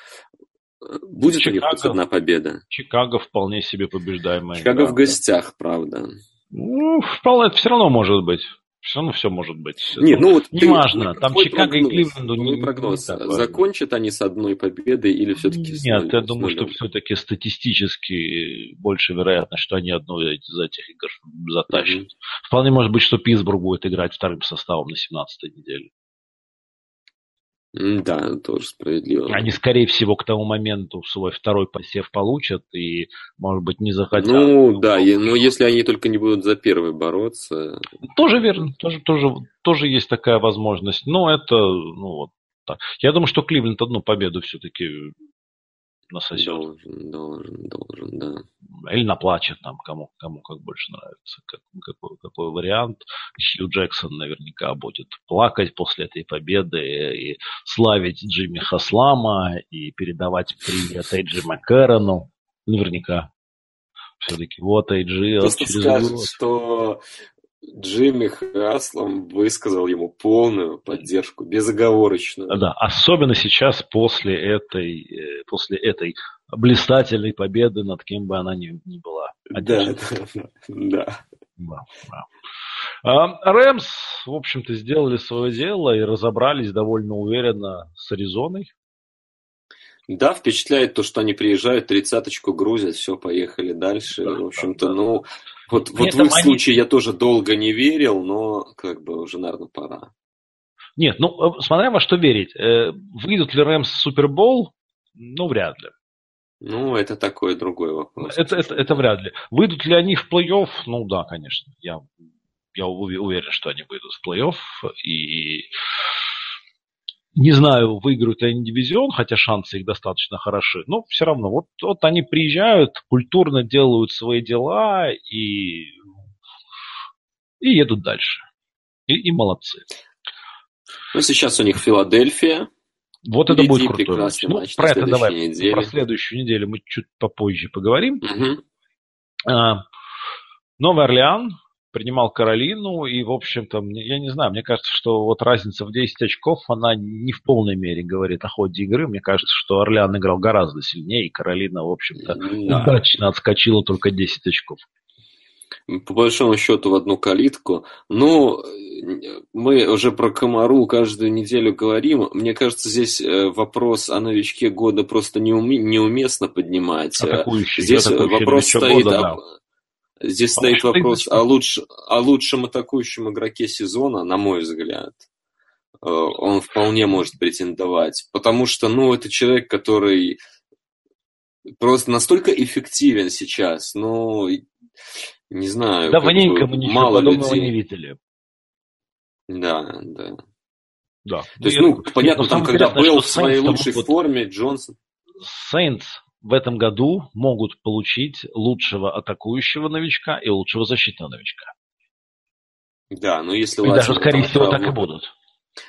Будет Чикаго, у них одна победа? Чикаго вполне себе побеждаемая. Чикаго игра, в гостях, правда. Ну, вполне, все равно может быть. Все равно все может быть. Нет, ну вот неважно, там Чикаго прогноз, и Кливленду не, прогноз. Не Закончат они с одной победой или все-таки с Нет, я думаю, что все-таки статистически больше вероятность, что они одну из этих игр затащат. Mm-hmm. Вполне может быть, что Питтсбург будет играть вторым составом на 17-й неделе. Да, тоже справедливо. Они, скорее всего, к тому моменту свой второй посев получат и, может быть, не захотят. Ну, да, но если они только не будут за первый бороться. Тоже верно, тоже, тоже, тоже есть такая возможность. Но это, ну вот так. Я думаю, что Кливленд одну победу все-таки насосет. Должен, должен, должен, да. Или наплачет там, кому, кому как больше нравится. Как, какой, какой вариант. Хью Джексон наверняка будет плакать после этой победы и славить Джимми Хаслама и передавать привет Эйджи Маккарону. Наверняка. Все-таки вот Эйджи. Просто скажет, что Джимми Хаслом высказал ему полную поддержку, безоговорочную. Да, особенно сейчас после этой, э, после этой блистательной победы, над кем бы она ни, ни была. Да, да, да. да, да. А, Рэмс, в общем-то, сделали свое дело и разобрались довольно уверенно с Аризоной. Да, впечатляет то, что они приезжают, тридцаточку грузят, все, поехали дальше. Да, в общем-то, да, ну, вот, вот в их они... случае я тоже долго не верил, но как бы уже, наверное, пора. Нет, ну, э, смотря во что верить. Э, выйдут ли Рэмс в Супербол? Ну, вряд ли. Ну, это такой другой вопрос. Это, это, это вряд ли. Выйдут ли они в плей-офф? Ну, да, конечно. Я, я уверен, что они выйдут в плей-офф. И не знаю, выиграют ли они дивизион, хотя шансы их достаточно хороши, но все равно. Вот, вот они приезжают, культурно делают свои дела и, и едут дальше. И, и молодцы. Ну, сейчас у них Филадельфия. Вот это будет крутой матч. Ну, про это давай, неделе. про следующую неделю мы чуть попозже поговорим. Угу. А, Новый Орлеан, принимал Каролину, и, в общем-то, я не знаю, мне кажется, что вот разница в 10 очков, она не в полной мере говорит о ходе игры. Мне кажется, что Орлеан играл гораздо сильнее, и Каролина, в общем-то, да. удачно отскочила только 10 очков. По большому счету в одну калитку. Но мы уже про Комару каждую неделю говорим. Мне кажется, здесь э, вопрос о новичке года просто неуместно поднимать. Атакующий, здесь вопрос стоит года, да. Здесь а стоит вопрос о, луч... о лучшем атакующем игроке сезона, на мой взгляд. Э, он вполне может претендовать. Потому что, ну, это человек, который просто настолько эффективен сейчас. Ну, не знаю. Давненько мы ничего мало подобного людей. не видели. Да, да. Да. То есть, ну, понятно, там, когда был в своей лучшей форме, Джонсон. Сейнс в этом году могут получить лучшего атакующего новичка и лучшего защитного новичка. Да, но если... И даже, скорее всего, травма... так и будут.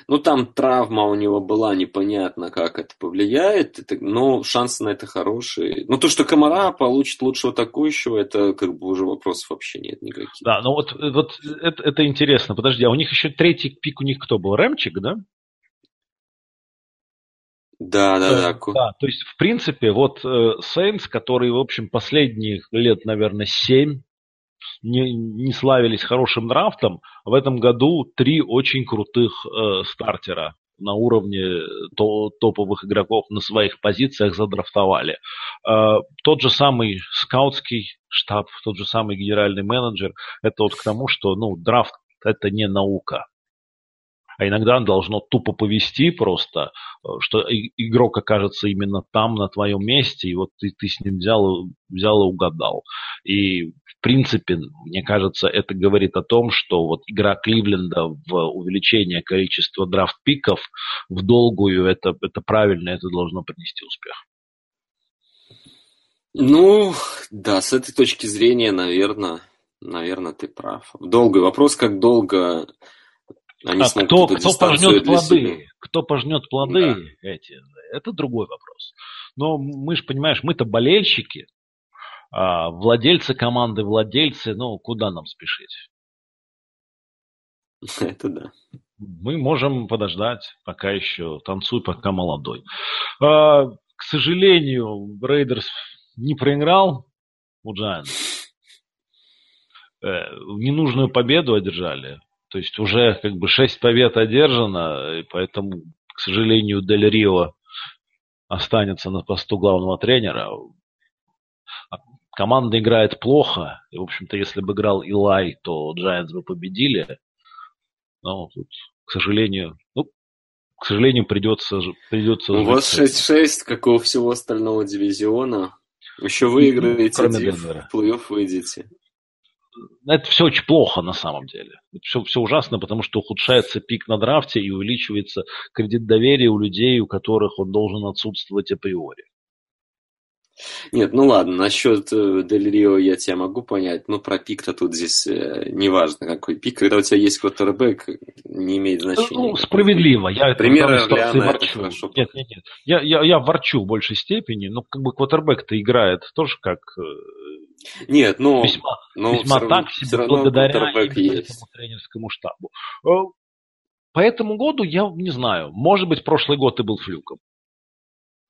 Ну, там травма у него была, непонятно, как это повлияет, это, но шансы на это хорошие. Ну, то, что Комара получит лучшего атакующего, это как бы уже вопросов вообще нет никаких. Да, ну вот, вот это, это интересно. Подожди, а у них еще третий пик у них кто был? Рэмчик, да? Да, да, да. Да, то есть, в принципе, вот Сейнс, э, которые, в общем, последних лет, наверное, семь не, не славились хорошим драфтом, в этом году три очень крутых э, стартера на уровне то, топовых игроков на своих позициях задрафтовали. Э, тот же самый скаутский штаб, тот же самый генеральный менеджер, это вот к тому, что ну, драфт это не наука а иногда должно тупо повести просто, э, что игрок окажется именно там, на твоем месте, и вот ты, ты с ним взял, взял и угадал. И в принципе, мне кажется, это говорит о том, что вот игра Кливленда в увеличение количества драфт-пиков в долгую, это, это правильно, это должно принести успех. Ну, да, с этой точки зрения, наверное, наверное, ты прав. Долгий вопрос, как долго они а кто, кто пожнет плоды, себя. кто пожнет плоды да. эти, это другой вопрос. Но мы же, понимаешь, мы-то болельщики, а владельцы команды, владельцы, ну, куда нам спешить? Это да. Мы можем подождать, пока еще танцуй, пока молодой. А, к сожалению, Рейдерс не проиграл у Giants. Э, ненужную победу одержали. То есть уже как бы шесть побед одержано, и поэтому, к сожалению, Дель Рио останется на посту главного тренера. А команда играет плохо, и, в общем-то, если бы играл Илай, то Giants бы победили. Но тут, к сожалению, ну, к сожалению, придется... придется У вас 6-6, как у всего остального дивизиона. Еще выиграете, в плей-офф выйдете это все очень плохо на самом деле. Это все, все ужасно, потому что ухудшается пик на драфте и увеличивается кредит доверия у людей, у которых он должен отсутствовать априори. Нет, ну ладно, насчет э, Дель Рио я тебя могу понять, но про пик-то тут здесь э, не важно, какой пик. Когда у тебя есть квотербек, не имеет значения. Ну, справедливо. Я Примеры это хорошо. Нет, нет, нет. Я, я, я ворчу в большей степени, но как бы квотербек-то играет тоже как э, нет, ну, весьма, ну, весьма все так себе, все благодаря этому тренерскому штабу. Э, по этому году я не знаю. Может быть, прошлый год и был флюком.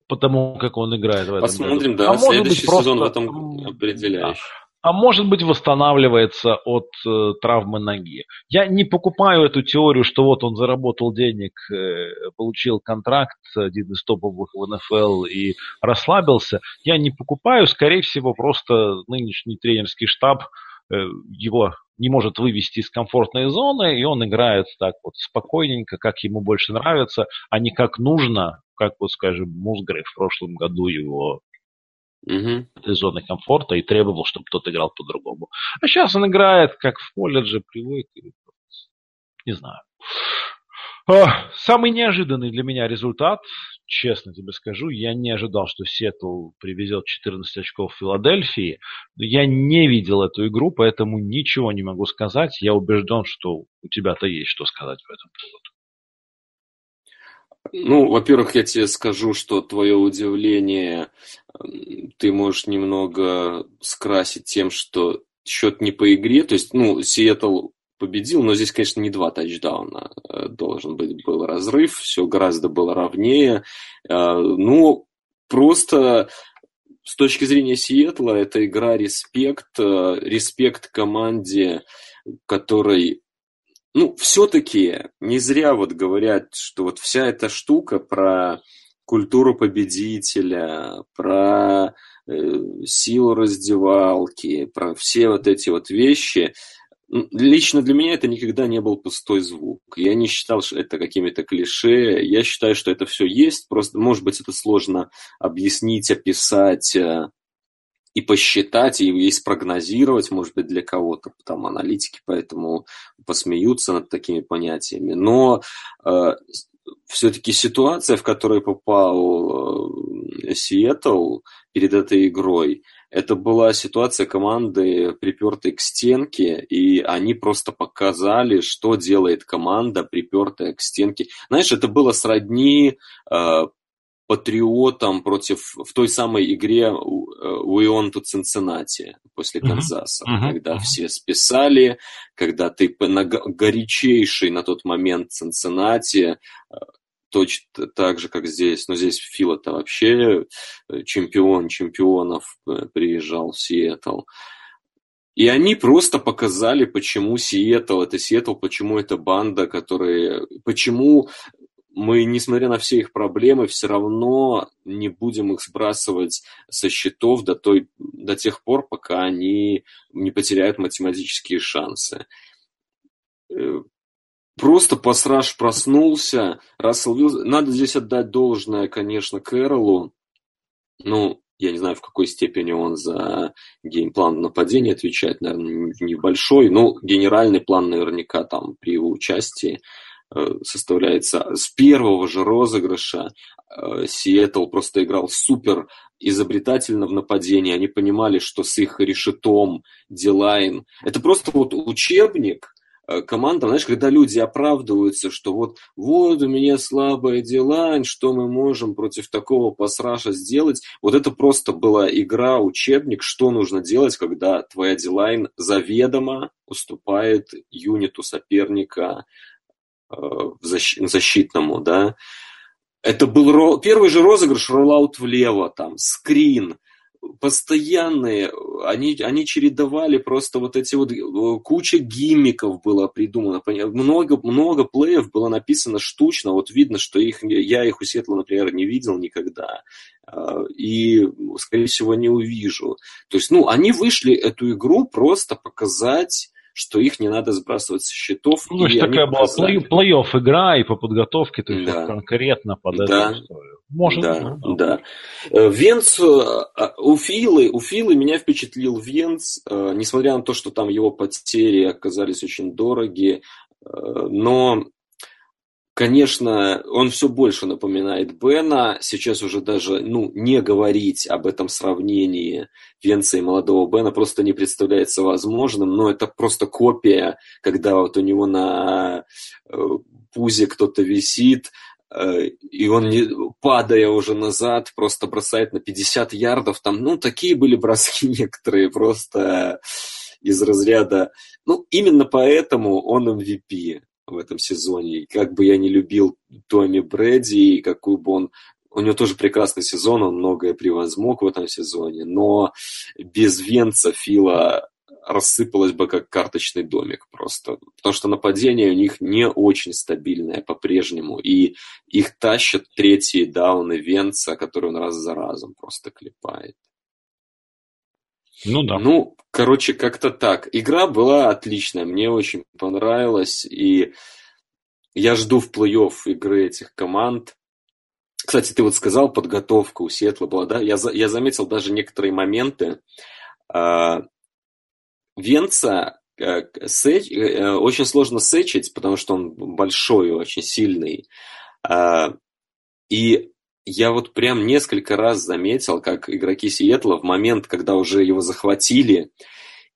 Потому как он играет в этом Посмотрим, году. да. А Следующий быть, сезон просто... в этом определяющий. Да а может быть восстанавливается от э, травмы ноги. Я не покупаю эту теорию, что вот он заработал денег, э, получил контракт, один из топовых в НФЛ и расслабился. Я не покупаю, скорее всего, просто нынешний тренерский штаб э, его не может вывести из комфортной зоны, и он играет так вот спокойненько, как ему больше нравится, а не как нужно, как вот, скажем, Музгрей в прошлом году его угу. этой зоны комфорта и требовал, чтобы кто-то играл по-другому. А сейчас он играет, как в колледже, привык. Не знаю. А, самый неожиданный для меня результат, честно тебе скажу, я не ожидал, что Сиэтл привезет 14 очков в Филадельфии. Я не видел эту игру, поэтому ничего не могу сказать. Я убежден, что у тебя-то есть что сказать по этому поводу. Ну, во-первых, я тебе скажу, что твое удивление ты можешь немного скрасить тем, что счет не по игре, то есть, ну, Сиэтл победил, но здесь, конечно, не два тачдауна э, должен быть был разрыв, все гораздо было ровнее. Э, ну, просто с точки зрения Сиэтла, это игра респект, э, респект команде, которой ну, все-таки не зря вот говорят, что вот вся эта штука про культуру победителя, про э, силу раздевалки, про все вот эти вот вещи, Лично для меня это никогда не был пустой звук. Я не считал что это какими-то клише. Я считаю, что это все есть. Просто, может быть, это сложно объяснить, описать э, и посчитать, и, и спрогнозировать, может быть, для кого-то. Там аналитики поэтому посмеются над такими понятиями. Но э, все-таки ситуация, в которой попал э, перед этой игрой – это была ситуация команды, припертой к стенке, и они просто показали, что делает команда, припертая к стенке. Знаешь, это было сродни э, патриотам против в той самой игре We to Cincinnati после Канзаса. Uh-huh. когда uh-huh. все списали, когда ты на горячейший на тот момент Цинциннати э, точно так же, как здесь. Но здесь Фил-то вообще э, чемпион чемпионов э, приезжал в Сиэтл. И они просто показали, почему Сиэтл это Сиэтл, почему это банда, которая... Почему мы, несмотря на все их проблемы, все равно не будем их сбрасывать со счетов до, той, до тех пор, пока они не потеряют математические шансы. Э, Просто пасраж проснулся, Рассел Вилсон... Надо здесь отдать должное, конечно, Кэролу. Ну, я не знаю, в какой степени он за геймплан нападения отвечает, наверное, небольшой, но генеральный план наверняка там при его участии составляется с первого же розыгрыша. Э, Сиэтл просто играл супер изобретательно в нападении. Они понимали, что с их решетом, Дилайн... Это просто вот учебник, Э, команда, знаешь, когда люди оправдываются, что вот, вот у меня слабая дела, что мы можем против такого пасраша сделать, вот это просто была игра, учебник, что нужно делать, когда твоя дилайн заведомо уступает юниту соперника э, защитному, да. Это был первый же розыгрыш, роллаут влево, там, скрин – постоянные, они, они чередовали просто вот эти вот, э, куча гиммиков было придумано, много, много плеев было написано штучно, вот видно, что их, я их у Сетла, например, не видел никогда, а, и, скорее всего, не увижу. То есть, ну, они вышли эту игру просто показать что их не надо сбрасывать со счетов. Ну, и такая была плей- плей-офф игра и по подготовке, то есть да. конкретно под да. эту историю. Может, да, ну, да. Э, Венц, э, а, у Филы, у Филы меня впечатлил Венц, э, несмотря на то, что там его потери оказались очень дороги, но Конечно, он все больше напоминает Бена. Сейчас уже даже ну, не говорить об этом сравнении Венца и молодого Бена просто не представляется возможным. Но это просто копия, когда вот у него на э, пузе кто-то висит, э, и он, не, падая уже назад, просто бросает на 50 ярдов. Там, ну, такие были броски некоторые, просто из разряда... Ну, именно поэтому он MVP в этом сезоне. И как бы я не любил Томми Брэди, и какую бы он у него тоже прекрасный сезон, он многое превозмог в этом сезоне, но без Венца Фила рассыпалось бы как карточный домик просто. Потому что нападение у них не очень стабильное по-прежнему. И их тащат третьи дауны Венца, которые он раз за разом просто клепает. Ну да. Ну, короче, как-то так. Игра была отличная, мне очень понравилась, и я жду в плей-офф игры этих команд. Кстати, ты вот сказал, подготовка у Сиэтла была, да? Я, я заметил даже некоторые моменты. А, Венца э, сэч, э, очень сложно сечить, потому что он большой очень сильный. А, и я вот прям несколько раз заметил, как игроки Сиэтла в момент, когда уже его захватили,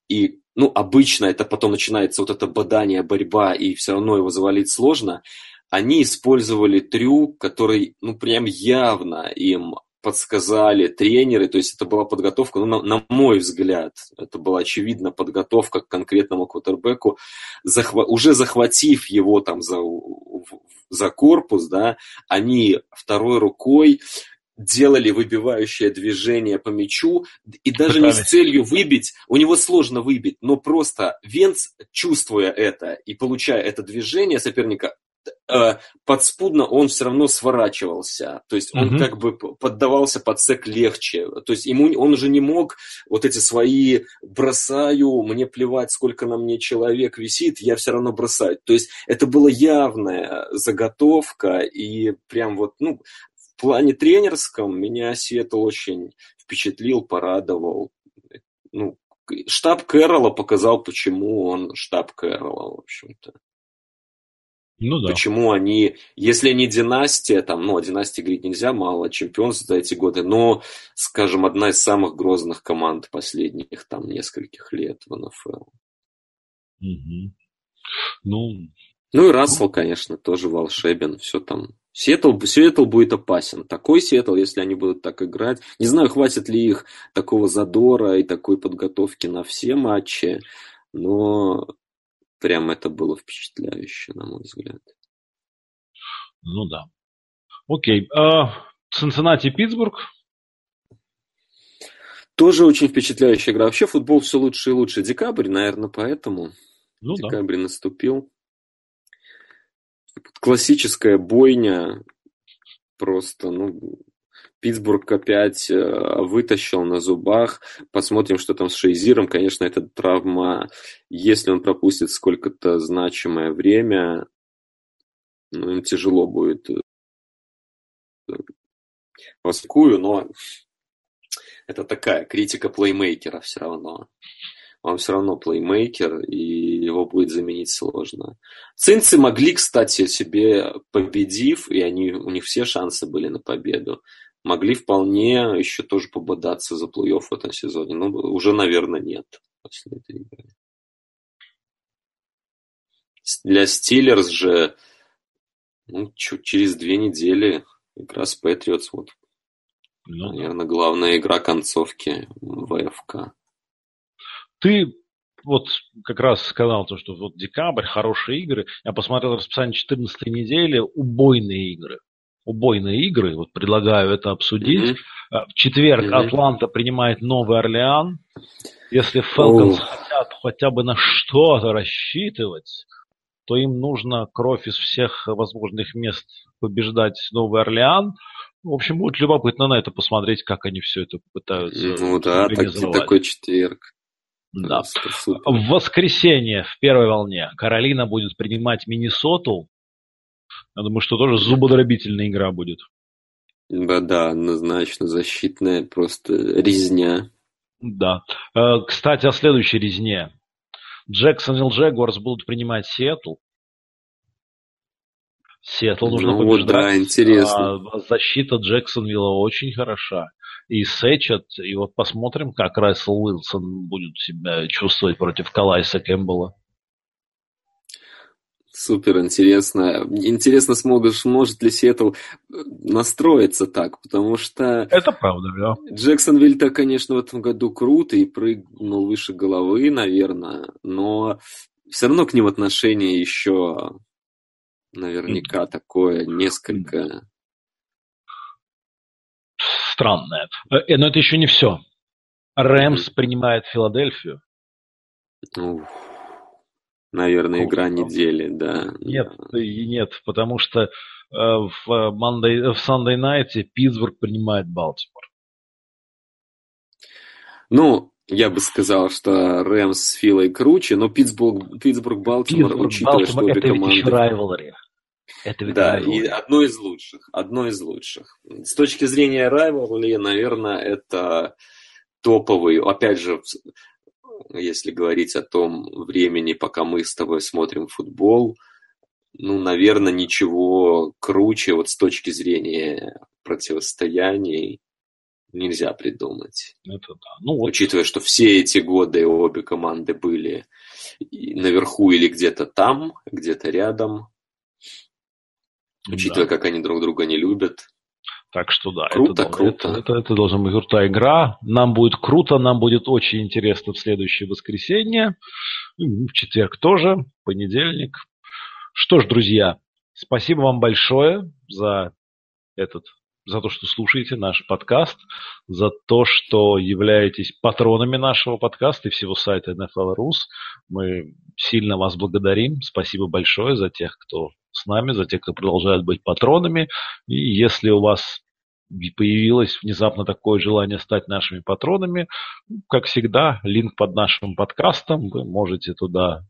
и, ну, обычно это потом начинается вот это бадание, борьба, и все равно его завалить сложно, они использовали трюк, который, ну, прям явно им подсказали тренеры, то есть это была подготовка, ну, на, на мой взгляд, это была очевидно подготовка к конкретному квотербеку, захва- уже захватив его там за, за корпус, да, они второй рукой делали выбивающее движение по мячу, и даже Пытались. не с целью выбить, у него сложно выбить, но просто Венц, чувствуя это и получая это движение соперника, э, подспудно он все равно сворачивался. То есть он угу. как бы поддавался под сек легче. То есть ему он уже не мог вот эти свои бросаю, мне плевать, сколько на мне человек висит, я все равно бросаю. То есть это была явная заготовка и прям вот, ну, в плане тренерском меня Сиэтл очень впечатлил, порадовал. Ну, штаб Кэрролла показал, почему он штаб Кэрролла, в общем-то. Ну да. Почему они, если не династия, там, ну, о династии говорить нельзя, мало чемпионств за эти годы, но, скажем, одна из самых грозных команд последних там нескольких лет в НФЛ. Угу. Ну, ну и Рассел, конечно, тоже волшебен, все там. Сиэтл, Сиэтл будет опасен. Такой Сиэтл, если они будут так играть. Не знаю, хватит ли их такого задора и такой подготовки на все матчи, но прям это было впечатляюще, на мой взгляд. Ну да. Окей. А, Цинциннати, Питтсбург. Тоже очень впечатляющая игра. Вообще футбол все лучше и лучше. Декабрь, наверное, поэтому. Ну, Декабрь да. наступил. Классическая бойня. Просто, ну, Питтсбург опять э, вытащил на зубах. Посмотрим, что там с Шейзиром. Конечно, эта травма, если он пропустит сколько-то значимое время, ну, им тяжело будет э, воскую, но это такая критика плеймейкера все равно. Он все равно плеймейкер, и его будет заменить сложно. Цинцы могли, кстати, себе победив, и они, у них все шансы были на победу могли вполне еще тоже пободаться за плей-офф в этом сезоне. Но уже, наверное, нет после этой игры. Для Стиллерс же ну, через две недели игра с Патриотс. Вот, ну, наверное, главная игра концовки ВФК. Ты вот как раз сказал то, что вот декабрь, хорошие игры. Я посмотрел расписание 14 недели, убойные игры убойные игры. Вот предлагаю это обсудить. Mm-hmm. В четверг mm-hmm. Атланта принимает Новый Орлеан. Если Фелконс oh. хотят хотя бы на что-то рассчитывать, то им нужно кровь из всех возможных мест побеждать Новый Орлеан. В общем, будет любопытно на это посмотреть, как они все это пытаются Ну да, так, такой четверг. Да. В воскресенье в первой волне Каролина будет принимать Миннесоту. Я думаю, что тоже зубодробительная игра будет. Да, да, однозначно защитная просто резня. Да. Э, кстати, о следующей резне. Джексон и Джегуарс будут принимать Сиэтл. Сиэтл нужно ну, побеждать. Да, интересно. А защита Джексонвилла очень хороша. И Сэчет, и вот посмотрим, как Райсел Уилсон будет себя чувствовать против Калайса Кэмпбелла. Супер интересно. Интересно, сможешь, может ли Сиэтл э, настроиться так, потому что... Это правда, да. Джексонвиль-то, конечно, в этом году круто и прыгнул выше головы, наверное, но все равно к ним отношение еще наверняка такое несколько... Странное. Э, но это еще не все. Рэмс принимает Филадельфию. Ух. Наверное, игра недели, да. Нет, нет, потому что э, в, Monday, в Sunday Night Питтсбург принимает Балтимор. Ну, я бы сказал, что Рэмс с Филой круче, но Питтсбург, Питтсбург Балтимор, Питтсбург, учитывая, Балтимор, что обе это команды... Это райвелри. Это ведь да, и одно из лучших, одно из лучших. С точки зрения райвелри, наверное, это топовый, опять же, если говорить о том времени, пока мы с тобой смотрим футбол, ну, наверное, ничего круче вот с точки зрения противостояний нельзя придумать. Это да. Ну, вот. Учитывая, что все эти годы обе команды были наверху или где-то там, где-то рядом. Учитывая, да. как они друг друга не любят. Так что да, круто, это, круто. Это, это, это должна быть крутая игра. Нам будет круто, нам будет очень интересно в следующее воскресенье. В четверг тоже, понедельник. Что ж, друзья, спасибо вам большое за этот за то, что слушаете наш подкаст, за то, что являетесь патронами нашего подкаста и всего сайта NFL Rus. Мы сильно вас благодарим. Спасибо большое за тех, кто с нами, за тех, кто продолжает быть патронами. И если у вас появилось внезапно такое желание стать нашими патронами, как всегда, линк под нашим подкастом, вы можете туда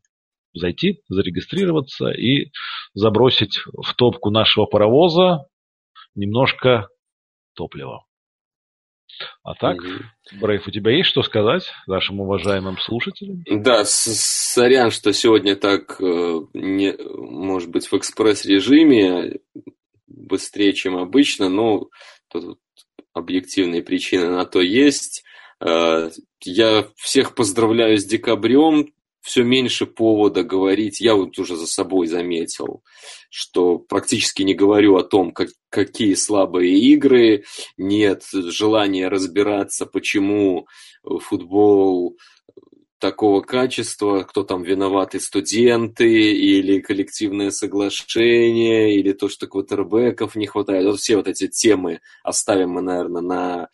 зайти, зарегистрироваться и забросить в топку нашего паровоза немножко топлива. А так, mm-hmm. Брейв, у тебя есть что сказать нашим уважаемым слушателям? Да, сорян, что сегодня так, э, не, может быть, в экспресс-режиме быстрее, чем обычно, но тут объективные причины на то есть. Э, я всех поздравляю с декабрем все меньше повода говорить. Я вот уже за собой заметил, что практически не говорю о том, как, какие слабые игры, нет желания разбираться, почему футбол такого качества, кто там виноваты, студенты или коллективное соглашение, или то, что квотербеков не хватает. Вот все вот эти темы оставим мы, наверное, на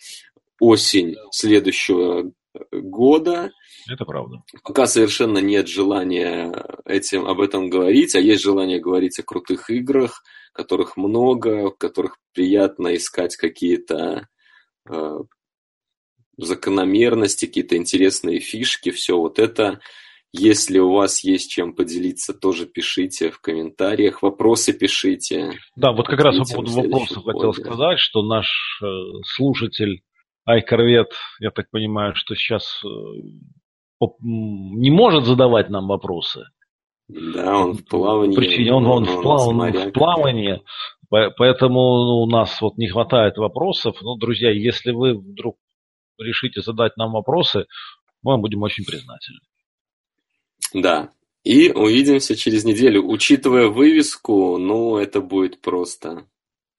осень следующего года. Это правда. Пока совершенно нет желания этим, об этом говорить, а есть желание говорить о крутых играх, которых много, в которых приятно искать какие-то э, закономерности, какие-то интересные фишки, все вот это. Если у вас есть чем поделиться, тоже пишите в комментариях, вопросы пишите. Да, вот как раз по поводу вопросов хотел сказать, что наш э, слушатель Айкорвет, я так понимаю, что сейчас э, не может задавать нам вопросы. Да, он в плавании. Причине он, он, в, плав, он в плавании, поэтому у нас вот не хватает вопросов. Ну, друзья, если вы вдруг решите задать нам вопросы, мы вам будем очень признательны. Да, и увидимся через неделю. Учитывая вывеску, ну, это будет просто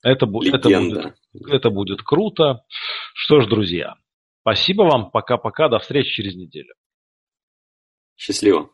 это, это, будет, это будет круто. Что ж, друзья, спасибо вам. Пока-пока. До встречи через неделю. Счастливо.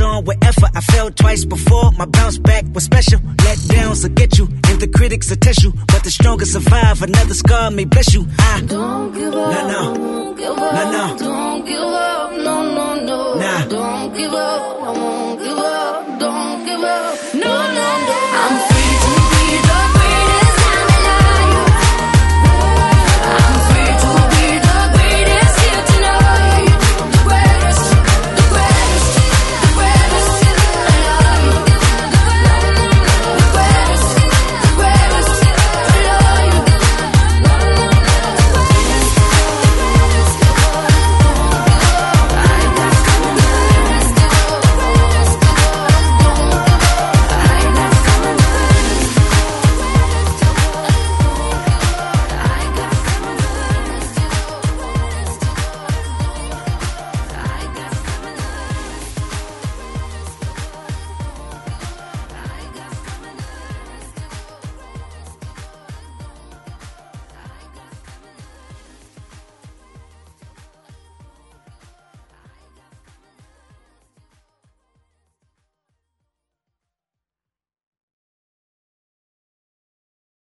on wherever I fell twice before. My bounce back was special. Let downs will get you, and the critics will test you. But the strongest survive. Another scar may bless you. I don't give up. Nah, no. Nah, no. Nah, no. Don't give up. No, no, no. Nah. Don't give up. I won't give up. Don't give up. No, no, no. I'm